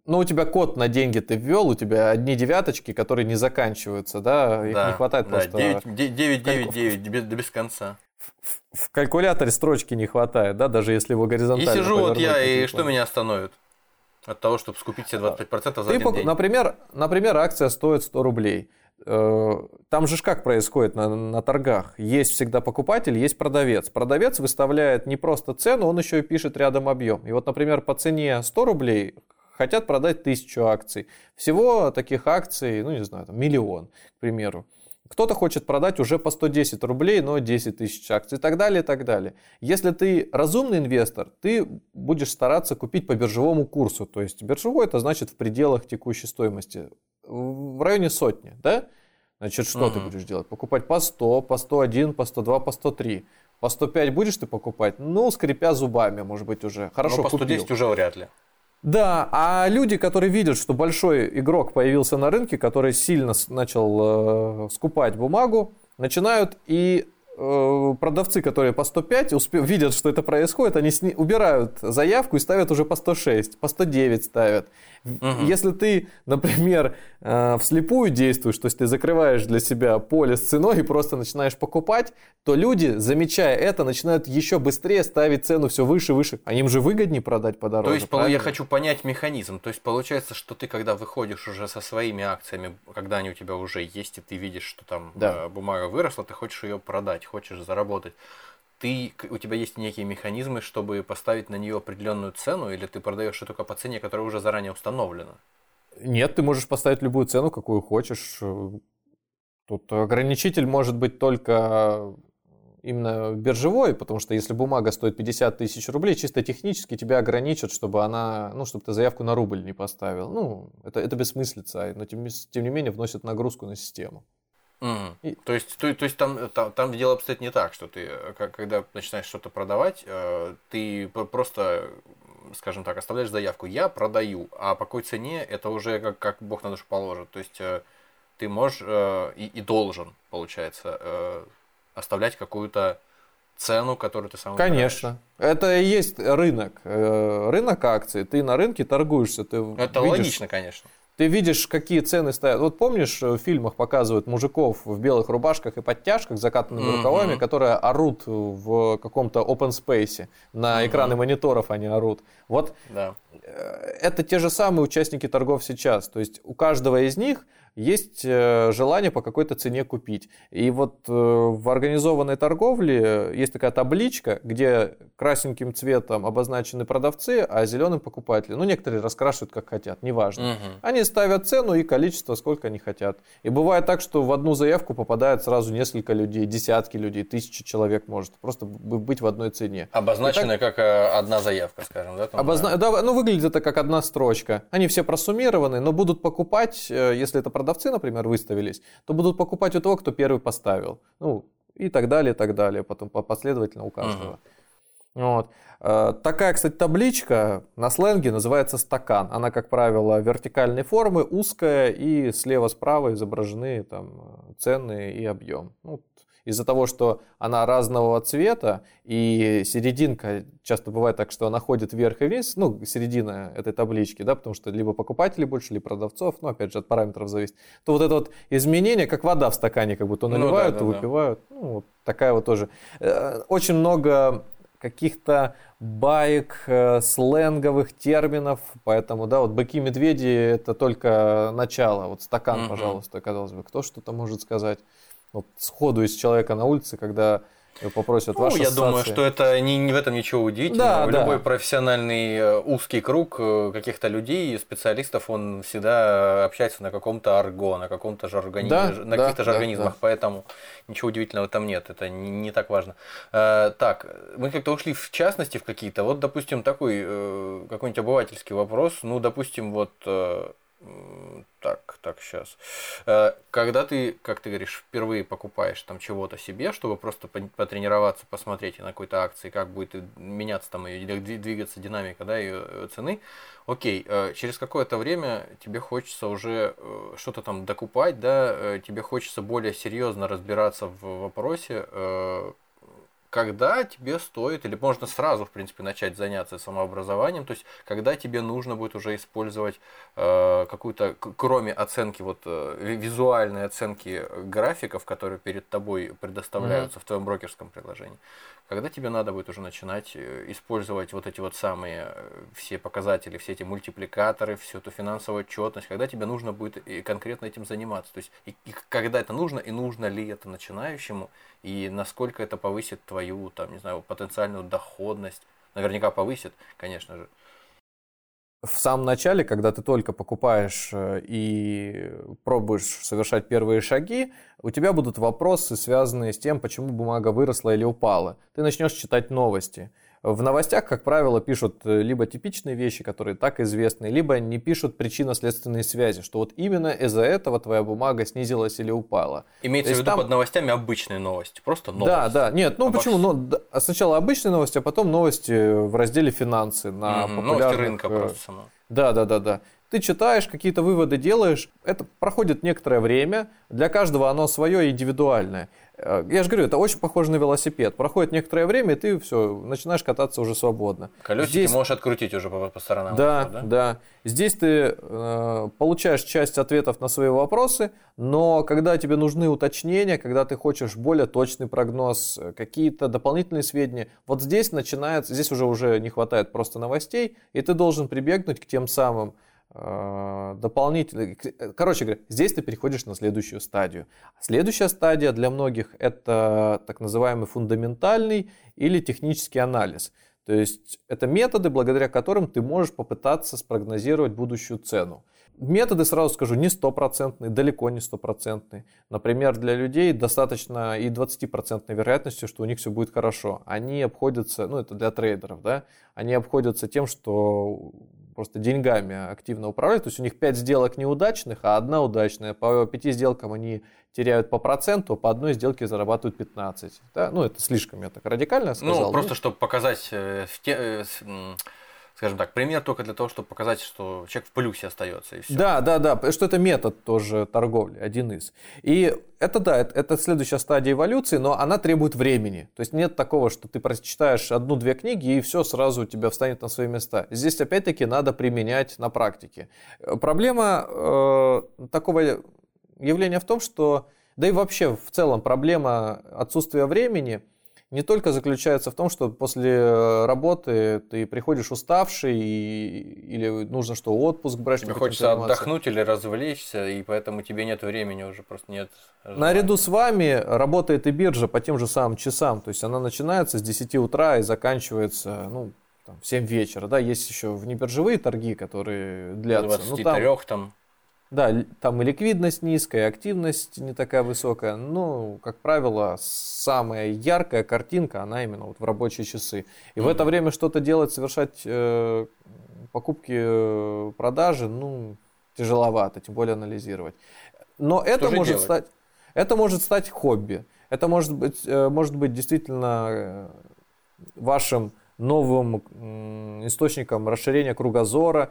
Ну, у тебя код на деньги ты ввел, у тебя одни девяточки, которые не заканчиваются, да? Их да, не хватает да, просто. 9, 9, 9, 9, без, без конца. В, в калькуляторе строчки не хватает, да, даже если его горизонтально. И сижу вот я, и что меня остановит? От того, чтобы скупить все 25% за ты, один день. Например, например, акция стоит 100 рублей. Э, там же как происходит на, на торгах? Есть всегда покупатель, есть продавец. Продавец выставляет не просто цену, он еще и пишет рядом объем. И вот, например, по цене 100 рублей хотят продать тысячу акций. Всего таких акций, ну не знаю, там, миллион, к примеру. Кто-то хочет продать уже по 110 рублей, но 10 тысяч акций и так далее, и так далее. Если ты разумный инвестор, ты будешь стараться купить по биржевому курсу. То есть биржевой это значит в пределах текущей стоимости. В районе сотни, да? Значит, что mm-hmm. ты будешь делать? Покупать по 100, по 101, по 102, по 103. По 105 будешь ты покупать? Ну, скрипя зубами, может быть, уже. Хорошо, Но по 110 купил. уже вряд ли. Да, а люди, которые видят, что большой игрок появился на рынке, который сильно начал э, скупать бумагу, начинают и Э, продавцы, которые по 105, успе- видят, что это происходит, они сни- убирают заявку и ставят уже по 106, по 109 ставят. Угу. Если ты, например, э, вслепую действуешь, то есть ты закрываешь для себя поле с ценой и просто начинаешь покупать, то люди, замечая это, начинают еще быстрее ставить цену все выше, выше. А им же выгоднее продать подороже. То есть, правильно? я хочу понять механизм. То есть, получается, что ты, когда выходишь уже со своими акциями, когда они у тебя уже есть, и ты видишь, что там да. Э, бумага выросла, ты хочешь ее продать хочешь заработать, ты, у тебя есть некие механизмы, чтобы поставить на нее определенную цену, или ты продаешь ее только по цене, которая уже заранее установлена? Нет, ты можешь поставить любую цену, какую хочешь. Тут ограничитель может быть только именно биржевой, потому что если бумага стоит 50 тысяч рублей, чисто технически тебя ограничат, чтобы она, ну, чтобы ты заявку на рубль не поставил. Ну, это, это бессмыслица, но тем, тем не менее вносит нагрузку на систему. Mm. И... То есть, то, то есть там, там, там дело обстоит не так, что ты, когда начинаешь что-то продавать, э, ты просто, скажем так, оставляешь заявку, я продаю, а по какой цене это уже как, как Бог на душу положит. То есть э, ты можешь э, и, и должен, получается, э, оставлять какую-то цену, которую ты сам Конечно. выбираешь. Это и есть рынок. Э, рынок акций. Ты на рынке торгуешься. Ты Это видишь, логично, конечно. Ты видишь, какие цены стоят. Вот помнишь, в фильмах показывают мужиков в белых рубашках и подтяжках с закатанными Мгм. рукавами, которые орут в каком-то open space. На Мгм. экраны мониторов они орут. Вот Да. э, это те же самые участники торгов сейчас. То есть у каждого из них есть э, желание по какой-то цене купить. И вот э, в организованной торговле есть такая табличка, где красненьким цветом обозначены продавцы, а зеленым покупатели. Ну, некоторые раскрашивают как хотят, неважно. Мгм. Они ставят цену и количество, сколько они хотят. И бывает так, что в одну заявку попадает сразу несколько людей, десятки людей, тысячи человек может просто быть в одной цене. Обозначенная как э, одна заявка, скажем, да? там, Обозна- да, ну, выглядит это как одна строчка. Они все просуммированы, но будут покупать, если это продавцы, например, выставились, то будут покупать у того, кто первый поставил. Ну, и так далее, и так далее. Потом по- последовательно у каждого. Вот. Э, Такая, кстати, табличка на сленге называется стакан. Она, как правило, вертикальной формы, узкая, и слева-справа изображены там цены и объем. Ну, из-за того, что она разного цвета, и серединка, часто бывает так, что она ходит вверх и вниз, ну, середина этой таблички, да, потому что либо покупателей больше, либо продавцов, ну, опять же, от параметров зависит, то вот это вот изменение, как вода в стакане, как будто Ну да, наливают, да, то да. выпивают, ну, вот такая вот тоже. Э, Очень много каких-то баек, э, сленговых терминов, поэтому, да, вот быки-медведи это только начало, вот стакан, Мгм. пожалуйста, казалось бы, кто что-то может сказать, вот сходу из человека на улице, когда попросят Ну, ваши я думаю, ассоциации. что это не, не в этом ничего удивительного. Да, да. Любой профессиональный э, узкий круг э, каких-то людей, специалистов, он всегда общается на каком-то арго, на каком-то жаргоне, Да, на да, каких-то да, жаргонизмах, да. поэтому ничего удивительного там нет, это не, не так важно. Э, так, мы как-то ушли в частности в какие-то. Вот, допустим, такой э, какой-нибудь обывательский вопрос. Ну, допустим, вот э, так, так, сейчас. Когда ты, как ты говоришь, впервые покупаешь там чего-то себе, чтобы просто потренироваться, посмотреть на какой-то акции, как будет меняться там ее, двигаться динамика, да, ее э, цены, окей, э, через какое-то время тебе хочется уже э, что-то там докупать, да, э, тебе хочется более серьезно разбираться в вопросе, э, когда тебе стоит, или можно сразу, в принципе, начать заняться самообразованием, то есть когда тебе нужно будет уже использовать э, какую-то, кроме оценки, вот э, ви- визуальной оценки графиков, которые перед тобой предоставляются в твоем брокерском приложении, когда тебе надо будет уже начинать э, использовать вот эти вот самые э, все показатели, все эти мультипликаторы, всю эту финансовую отчетность, когда тебе нужно будет и конкретно этим заниматься. То есть и, и когда это нужно, и нужно ли это начинающему, и насколько это повысит твою, там, не знаю, потенциальную доходность. Наверняка повысит, конечно же. В самом начале, когда ты только покупаешь э, и пробуешь совершать первые шаги, у тебя будут вопросы, связанные с тем, почему бумага выросла или упала. Ты начнешь читать новости. В новостях, как правило, пишут э, либо типичные вещи, которые так известны, либо не пишут причинно-следственные связи, что вот именно из-за этого твоя бумага снизилась или упала. Имеется в виду там- под новостями обычные новости, просто новости. Да, да, нет, ну Обо почему? всем. Ну, да, сначала обычные новости, а потом новости в разделе финансы на Мгм, популярных... Новости рынка э, просто само. Да, да, да, да. Ты читаешь, какие-то выводы делаешь. Это проходит некоторое время. Для каждого оно свое индивидуальное. Э, Я же говорю, это очень похоже на велосипед. Проходит некоторое время, и ты все, начинаешь кататься уже свободно. Колесики Здесь- можешь открутить уже по, по сторонам. да, всё, да, Здесь ты э, получаешь часть ответов на свои вопросы, но когда тебе нужны уточнения, когда ты хочешь более точный прогноз, э, какие-то дополнительные сведения, вот здесь начинается, здесь уже уже не хватает просто новостей, и ты должен прибегнуть к тем самым э, дополнительным. к- Короче говоря, здесь ты переходишь на следующую стадию. Следующая стадия для многих это так называемый фундаментальный или технический анализ. То есть это методы, благодаря которым ты можешь попытаться спрогнозировать будущую цену. Методы, сразу скажу, не стопроцентные, далеко не стопроцентные. Например, для людей достаточно и 20% вероятности, что у них все будет хорошо. Они обходятся, ну это для трейдеров, да, они обходятся тем, что просто деньгами активно управляют. То есть у них 5 сделок неудачных, а одна удачная. По 5 сделкам они теряют по проценту, по одной сделке зарабатывают 15. Да? Ну это слишком я так радикально сказал. Ну, просто чтобы показать, э, в те- э, скажем так, пример только для того, чтобы показать, что человек в плюсе остается. И все. Да, да, да, что это метод тоже торговли, один из. И это да, это, это следующая стадия эволюции, но она требует времени. То есть нет такого, что ты прочитаешь одну-две книги и все сразу у тебя встанет на свои места. Здесь опять-таки надо применять на практике. Проблема э, такого явления в том, что, да и вообще в целом проблема отсутствия времени – не только заключается в том, что после э, работы ты приходишь уставший и, или нужно что, отпуск брать. Тебе хочется отдохнуть или развлечься, и поэтому тебе нет времени уже, просто нет. Желания. Наряду с вами работает и биржа по тем же самым часам, то есть она начинается с 10 утра и заканчивается, ну, там, в 7 вечера, да, есть еще внебиржевые торги, которые длятся. 23 ну, там, там да, там и ликвидность низкая, и активность не такая высокая. Но, как правило, самая яркая картинка, она именно вот в рабочие часы. И mm-hmm. в это время что-то делать, совершать э, покупки, э, продажи, ну, тяжеловато, тем более анализировать. Но это может стать, это может стать хобби. Это может быть, э, может быть действительно э, вашим новым источником расширения кругозора,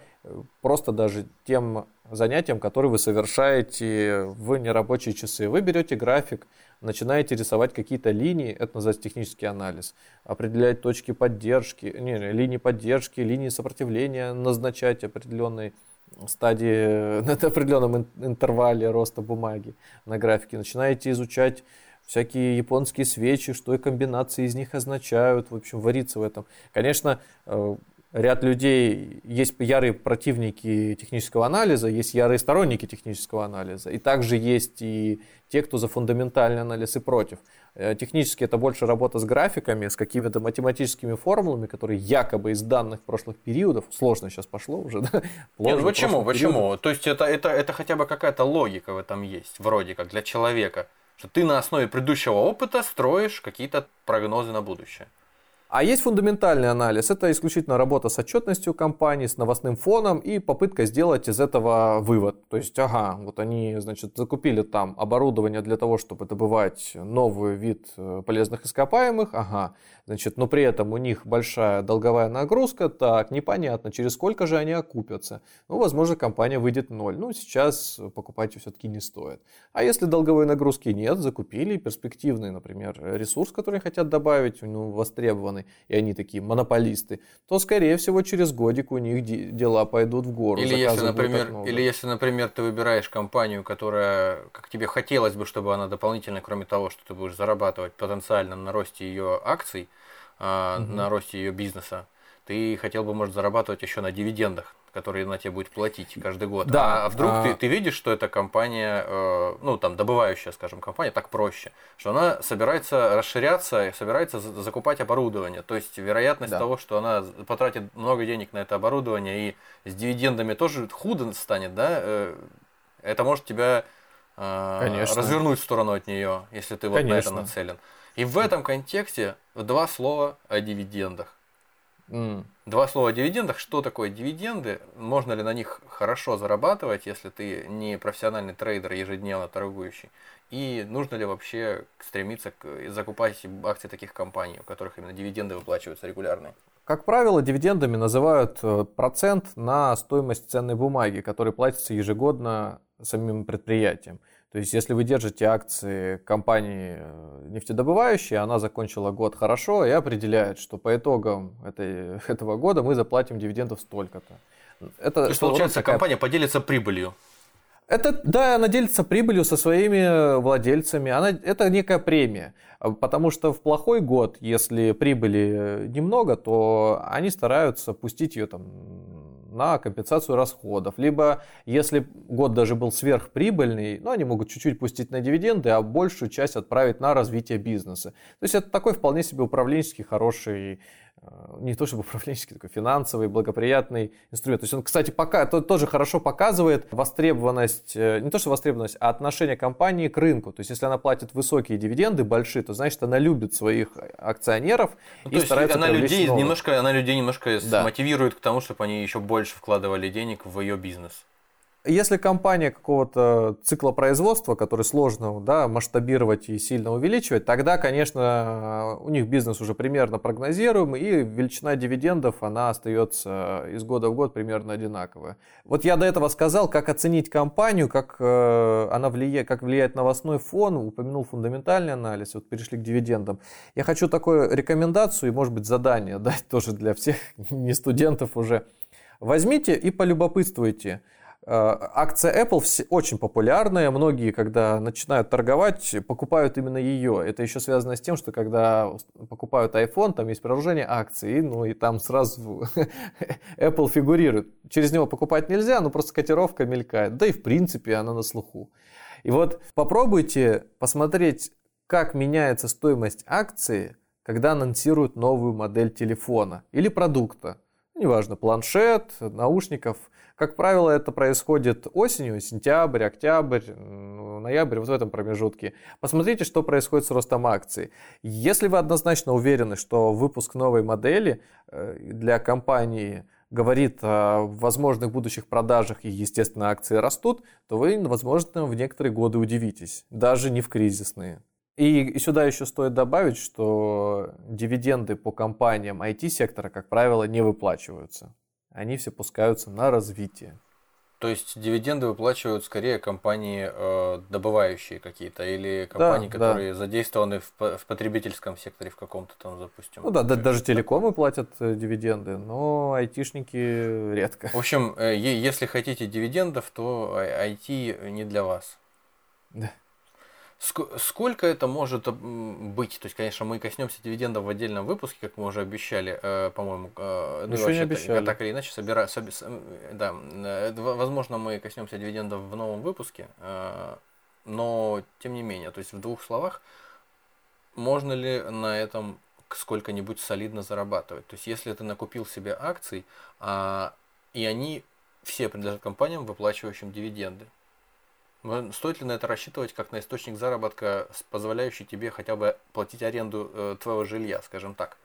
просто даже тем занятием, которое вы совершаете в нерабочие часы. Вы берете график, начинаете рисовать какие-то линии, это называется технический анализ, определять точки поддержки, не, не, линии поддержки, линии сопротивления, назначать определенные стадии, [LAUGHS] на определенном интервале роста бумаги на графике, начинаете изучать всякие японские свечи, что и комбинации из них означают, в общем, вариться в этом. Конечно, э, ряд людей, есть ярые противники технического анализа, есть ярые сторонники технического анализа, и также есть и те, кто за фундаментальный анализ и против. Э, технически это больше работа с графиками, с какими-то математическими формулами, которые якобы из данных прошлых периодов, сложно сейчас пошло уже, да? Нет, ну почему, почему? Периодов. То есть это, это, это хотя бы какая-то логика в этом есть, вроде как, для человека что ты на основе предыдущего опыта строишь какие-то прогнозы на будущее. А есть фундаментальный анализ. Это исключительно работа с отчетностью компании, с новостным фоном и попытка сделать из этого вывод. То есть, ага, вот они, значит, закупили там оборудование для того, чтобы добывать новый вид э, полезных ископаемых. Ага, значит, но при этом у них большая долговая нагрузка. Так, непонятно, через сколько же они окупятся. Ну, возможно, компания выйдет ноль. Ну, сейчас покупать все-таки не стоит. А если долговой нагрузки нет, закупили перспективный, например, ресурс, который хотят добавить, ну, востребованный, страны, и они такие монополисты, то, скорее всего, через годик у них дела пойдут в гору. Или если, например, или если, например, ты выбираешь компанию, которая, как тебе хотелось бы, чтобы она дополнительно, кроме того, что ты будешь зарабатывать потенциально на росте ее акций, угу. на росте ее бизнеса, ты хотел бы, может, зарабатывать еще на дивидендах который на тебе будет платить каждый год. Да. А вдруг а... Ты, ты видишь, что эта компания, э, ну там добывающая, скажем, компания, так проще, что она собирается расширяться и собирается закупать оборудование. То есть вероятность да. того, что она потратит много денег на это оборудование и с дивидендами тоже худо станет, да, э, это может тебя э, развернуть в сторону от нее, если ты вот Конечно. на это нацелен. И в этом контексте два слова о дивидендах. Два слова о дивидендах. Что такое дивиденды? Можно ли на них хорошо зарабатывать, если ты не профессиональный трейдер, ежедневно торгующий? И нужно ли вообще стремиться к закупать акции таких компаний, у которых именно дивиденды выплачиваются регулярно? Как правило, дивидендами называют э, процент на стоимость ценной бумаги, который платится ежегодно самим предприятием. То есть, если вы держите акции компании э, нефтедобывающей, она закончила год хорошо и определяет, что по итогам этой, [LAUGHS] этого года мы заплатим дивидендов столько-то. Это, То есть, получается, такая... компания поделится прибылью. Это, да, она делится прибылью со своими владельцами. Она, это некая премия. Потому что в плохой год, если прибыли немного, то они стараются пустить ее там на компенсацию расходов. Либо, если год даже был сверхприбыльный, ну, они могут чуть-чуть пустить на дивиденды, а большую часть отправить на развитие бизнеса. То есть это такой вполне себе управленческий хороший не то чтобы [LAUGHS] управленческий, такой финансовый, благоприятный инструмент. То есть он, кстати, пока, то, тоже хорошо показывает востребованность, э, не то что востребованность, а отношение компании к рынку. То есть если она платит высокие дивиденды, большие, то значит она любит своих акционеров ну, и то старается она людей новых. немножко, она людей немножко да. мотивирует к тому, чтобы они еще больше вкладывали денег в ее бизнес. Если компания какого-то цикла производства, который сложно да, масштабировать и сильно увеличивать, тогда, конечно, у них бизнес уже примерно прогнозируем, и величина дивидендов, она остается из года в год примерно одинаковая. Вот я до этого сказал, как оценить компанию, как э, она влияет, как влияет новостной фон, упомянул фундаментальный анализ, вот перешли к дивидендам. Я хочу такую рекомендацию и, может быть, задание [LAUGHS] дать тоже для всех не студентов уже. Возьмите и полюбопытствуйте – акция Apple очень популярная. Многие, когда начинают торговать, покупают именно ее. Это еще связано с тем, что когда покупают iPhone, там есть приложение акции, ну и там сразу [LAUGHS] Apple фигурирует. Через него покупать нельзя, но просто котировка мелькает. Да и в принципе она на слуху. И вот попробуйте посмотреть, как меняется стоимость акции, когда анонсируют новую модель телефона или продукта. Неважно, планшет, наушников – как правило, это происходит осенью, сентябрь, октябрь, ноябрь, вот в этом промежутке. Посмотрите, что происходит с ростом акций. Если вы однозначно уверены, что выпуск новой модели э, для компании говорит о возможных будущих продажах и, естественно, акции растут, то вы, возможно, в некоторые годы удивитесь, даже не в кризисные. И сюда еще стоит добавить, что дивиденды по компаниям IT-сектора, как правило, не выплачиваются они все пускаются на развитие. То есть дивиденды выплачивают скорее компании э, добывающие какие-то или компании, да, которые да. задействованы в, в потребительском секторе в каком-то там, допустим. Ну да, да даже телекомы платят э, дивиденды, но айтишники редко. В общем, э, если хотите дивидендов, то IT не для вас. Да. Сколько это может быть? То есть, конечно, мы коснемся дивидендов в отдельном выпуске, как мы уже обещали, э, по-моему. Э, ну, Еще не обещали. Так или иначе, собира... да, э, возможно, мы коснемся дивидендов в новом выпуске, но тем не менее, то есть в двух словах, можно ли на этом сколько-нибудь солидно зарабатывать? То есть, если ты накупил себе акций, а, и они все принадлежат компаниям, выплачивающим дивиденды, Стоит ли на это рассчитывать как на источник заработка, позволяющий тебе хотя бы платить аренду э, твоего жилья, скажем так?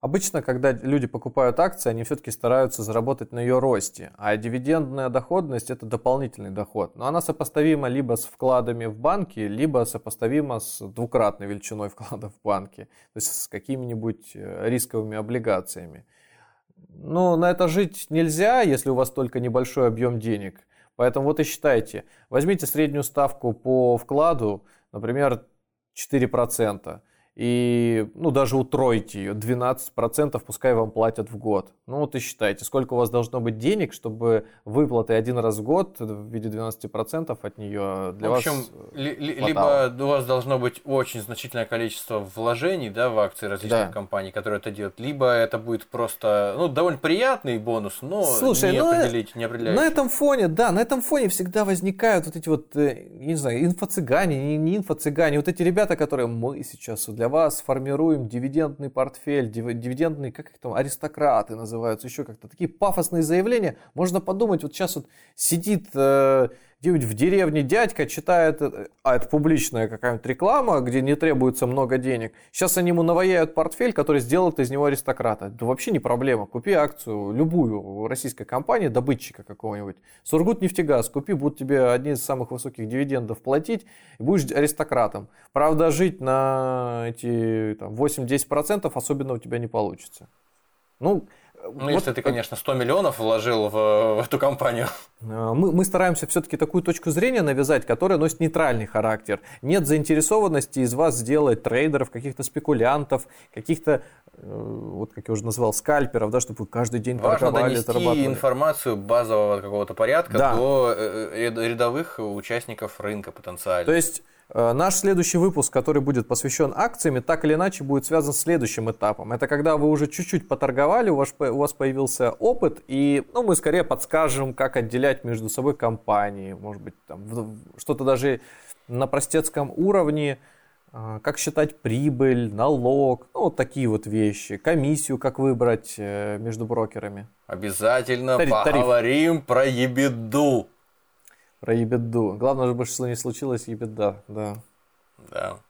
Обычно, когда люди покупают акции, они все-таки стараются заработать на ее росте, а дивидендная доходность – это дополнительный доход. Но она сопоставима либо с вкладами в банке, либо сопоставима с двукратной величиной вкладов в банке, то есть с какими-нибудь э, рисковыми облигациями. Но на это жить нельзя, если у вас только небольшой объем денег – Поэтому вот и считайте. Возьмите среднюю ставку по вкладу, например, 4% и ну, даже утройте ее, 12% пускай вам платят в год. Ну вот и считайте, сколько у вас должно быть денег, чтобы выплаты один раз в год в виде 12% от нее для в общем, вас ли, либо у вас должно быть очень значительное количество вложений да, в акции различных да. компаний, которые это делают, либо это будет просто ну, довольно приятный бонус, но Слушай, не, ну, определить, не определяющий. На этом фоне, да, на этом фоне всегда возникают вот эти вот, э, не знаю, инфо-цыгане, не, не инфо-цыгане, вот эти ребята, которые мы сейчас для вас формируем дивидендный портфель, дивидендные, как их там, аристократы называются, еще как-то. Такие пафосные заявления. Можно подумать, вот сейчас вот сидит э, где-нибудь в деревне дядька читает, э, а это публичная какая-нибудь реклама, где не требуется много денег. Сейчас они ему наваяют портфель, который сделает из него аристократа. Да вообще не проблема. Купи акцию, любую российской компании, добытчика какого-нибудь. Сургут нефтегаз, купи, будут тебе одни из самых высоких дивидендов платить, и будешь аристократом. Правда, жить на эти там, 8-10% особенно у тебя не получится. Ну, ну, вот, если ты, конечно, 100 миллионов вложил в, в эту компанию. А, мы, мы стараемся все-таки такую точку зрения навязать, которая носит нейтральный характер. Нет заинтересованности из вас сделать трейдеров, каких-то спекулянтов, каких-то, э, вот как я уже назвал, скальперов, да, чтобы вы каждый день Важно торговали, донести информацию базового какого-то порядка да. до э, э, рядовых участников рынка потенциально. То есть наш следующий выпуск, который будет посвящен акциями, так или иначе будет связан с следующим этапом. Это когда вы уже чуть-чуть поторговали, у вас, у вас появился опыт, и ну, мы скорее подскажем, как отделять между собой компании, может быть, там, что-то даже на простецком уровне, э, как считать прибыль, налог, ну, вот такие вот вещи, комиссию, как выбрать э, между брокерами. Обязательно Тариф, поговорим тариф. про ебеду. Про ебеду. Главное, чтобы что не случилось, ебеда, да. Да.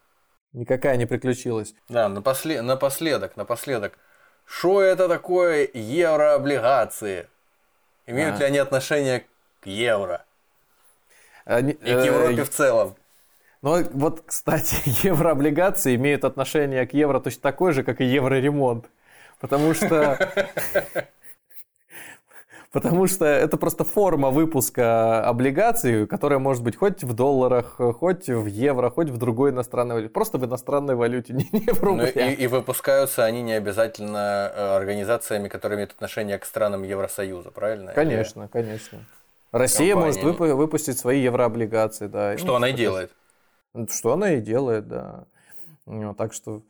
Никакая не приключилась. Да, напослед... напоследок, напоследок. Что это такое еврооблигации? Имеют а. ли они отношение к евро? Они, И к Европе э, в целом. Но вот, кстати, [LAUGHS] еврооблигации имеют отношение к евро точно такое же, как и евроремонт. Потому что... [LAUGHS] Потому что это просто форма выпуска облигаций, которая может быть хоть в долларах, хоть в евро, хоть в другой иностранной валюте. Просто в иностранной валюте, [LAUGHS] не, не в Ну, рублях. и, и выпускаются они не обязательно э, организациями, которые имеют отношение к странам Евросоюза, правильно? Конечно, конечно. Россия может Компания. выпу- выпустить свои еврооблигации, да. Или- Что Ну, она и делает. Ну, Что она и делает, да. Ну, так что,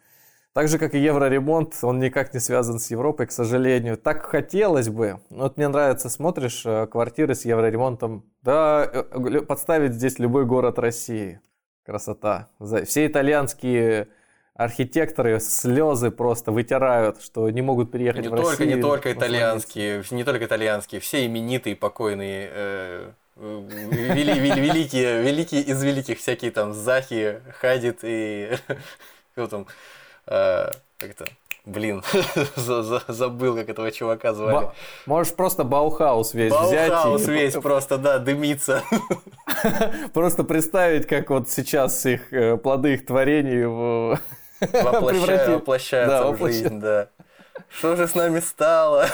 так же, как и евроремонт, он никак не связан с Европой, к сожалению. Так хотелось бы. Вот мне нравится, смотришь э, квартиры с евроремонтом, да, э, подставить здесь любой город России. Красота. Все итальянские архитекторы слезы просто вытирают, что не могут приехать Не в только, Россию. не только итальянские, не только итальянские, все именитые, покойные, э, э, вели- вели- великие, великие из великих, всякие там Захи, Хадид и [LAUGHS] кто там, э, как это, блин, [LAUGHS] за- за- забыл, как этого чувака звали. Ба- Можешь просто Баухаус весь взять. Баухаус и- весь [LAUGHS] просто, да, дымится. [LAUGHS] Просто представить, как вот сейчас их э, плоды их творений в... Воплощаются Да, в жизнь, да. Что же с нами стало?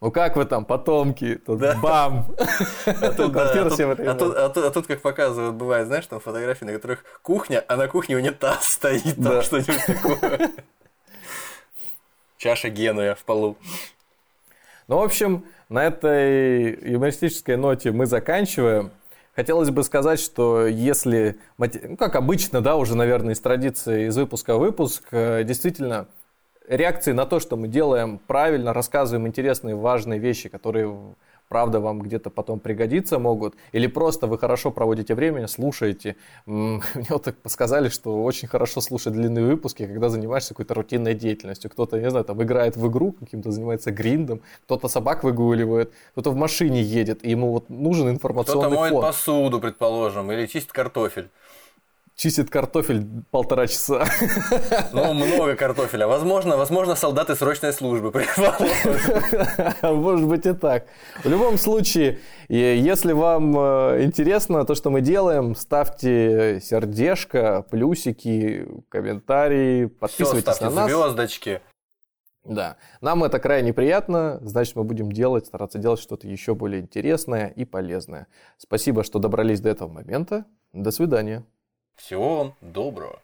Ну как вы там, потомки? Тут Да. бам! [LAUGHS] А тут, да, Квартира а всем а тут- а тут- а тут, как показывают, бывает, знаешь, там фотографии, на которых кухня, а на кухне унитаз [LAUGHS] стоит, там Да. что-нибудь такое. Чаша Генуя в полу. Ну, в общем, на этой юмористической ноте мы заканчиваем. Хотелось бы сказать, что если, ну, как обычно, да, уже, наверное, из традиции, из выпуска в выпуск, э, действительно, реакции на то, что мы делаем правильно, рассказываем интересные, важные вещи, которые, правда, вам где-то потом пригодиться могут, или просто вы хорошо проводите время, слушаете. [LAUGHS] Мне вот так сказали, что очень хорошо слушать длинные выпуски, когда занимаешься какой-то рутинной деятельностью. Кто-то, не знаю, там играет в игру, каким-то занимается гриндом, кто-то собак выгуливает, кто-то в машине едет, и ему вот нужен Кто-то информационный моет фон. посуду, предположим, или чистит картофель. Чистит картофель полтора часа. [LAUGHS] Ну, много картофеля. Возможно, возможно, солдаты срочной службы. [LAUGHS] Может быть и так. В любом случае, если вам э, интересно то, что мы делаем, ставьте сердечко, плюсики, комментарии, Все, подписывайтесь ставьте на нас. звездочки. Да, нам это крайне приятно, значит мы будем делать, стараться делать что-то еще более интересное и полезное. Спасибо, что добрались до этого момента. До свидания. Всего вам доброго.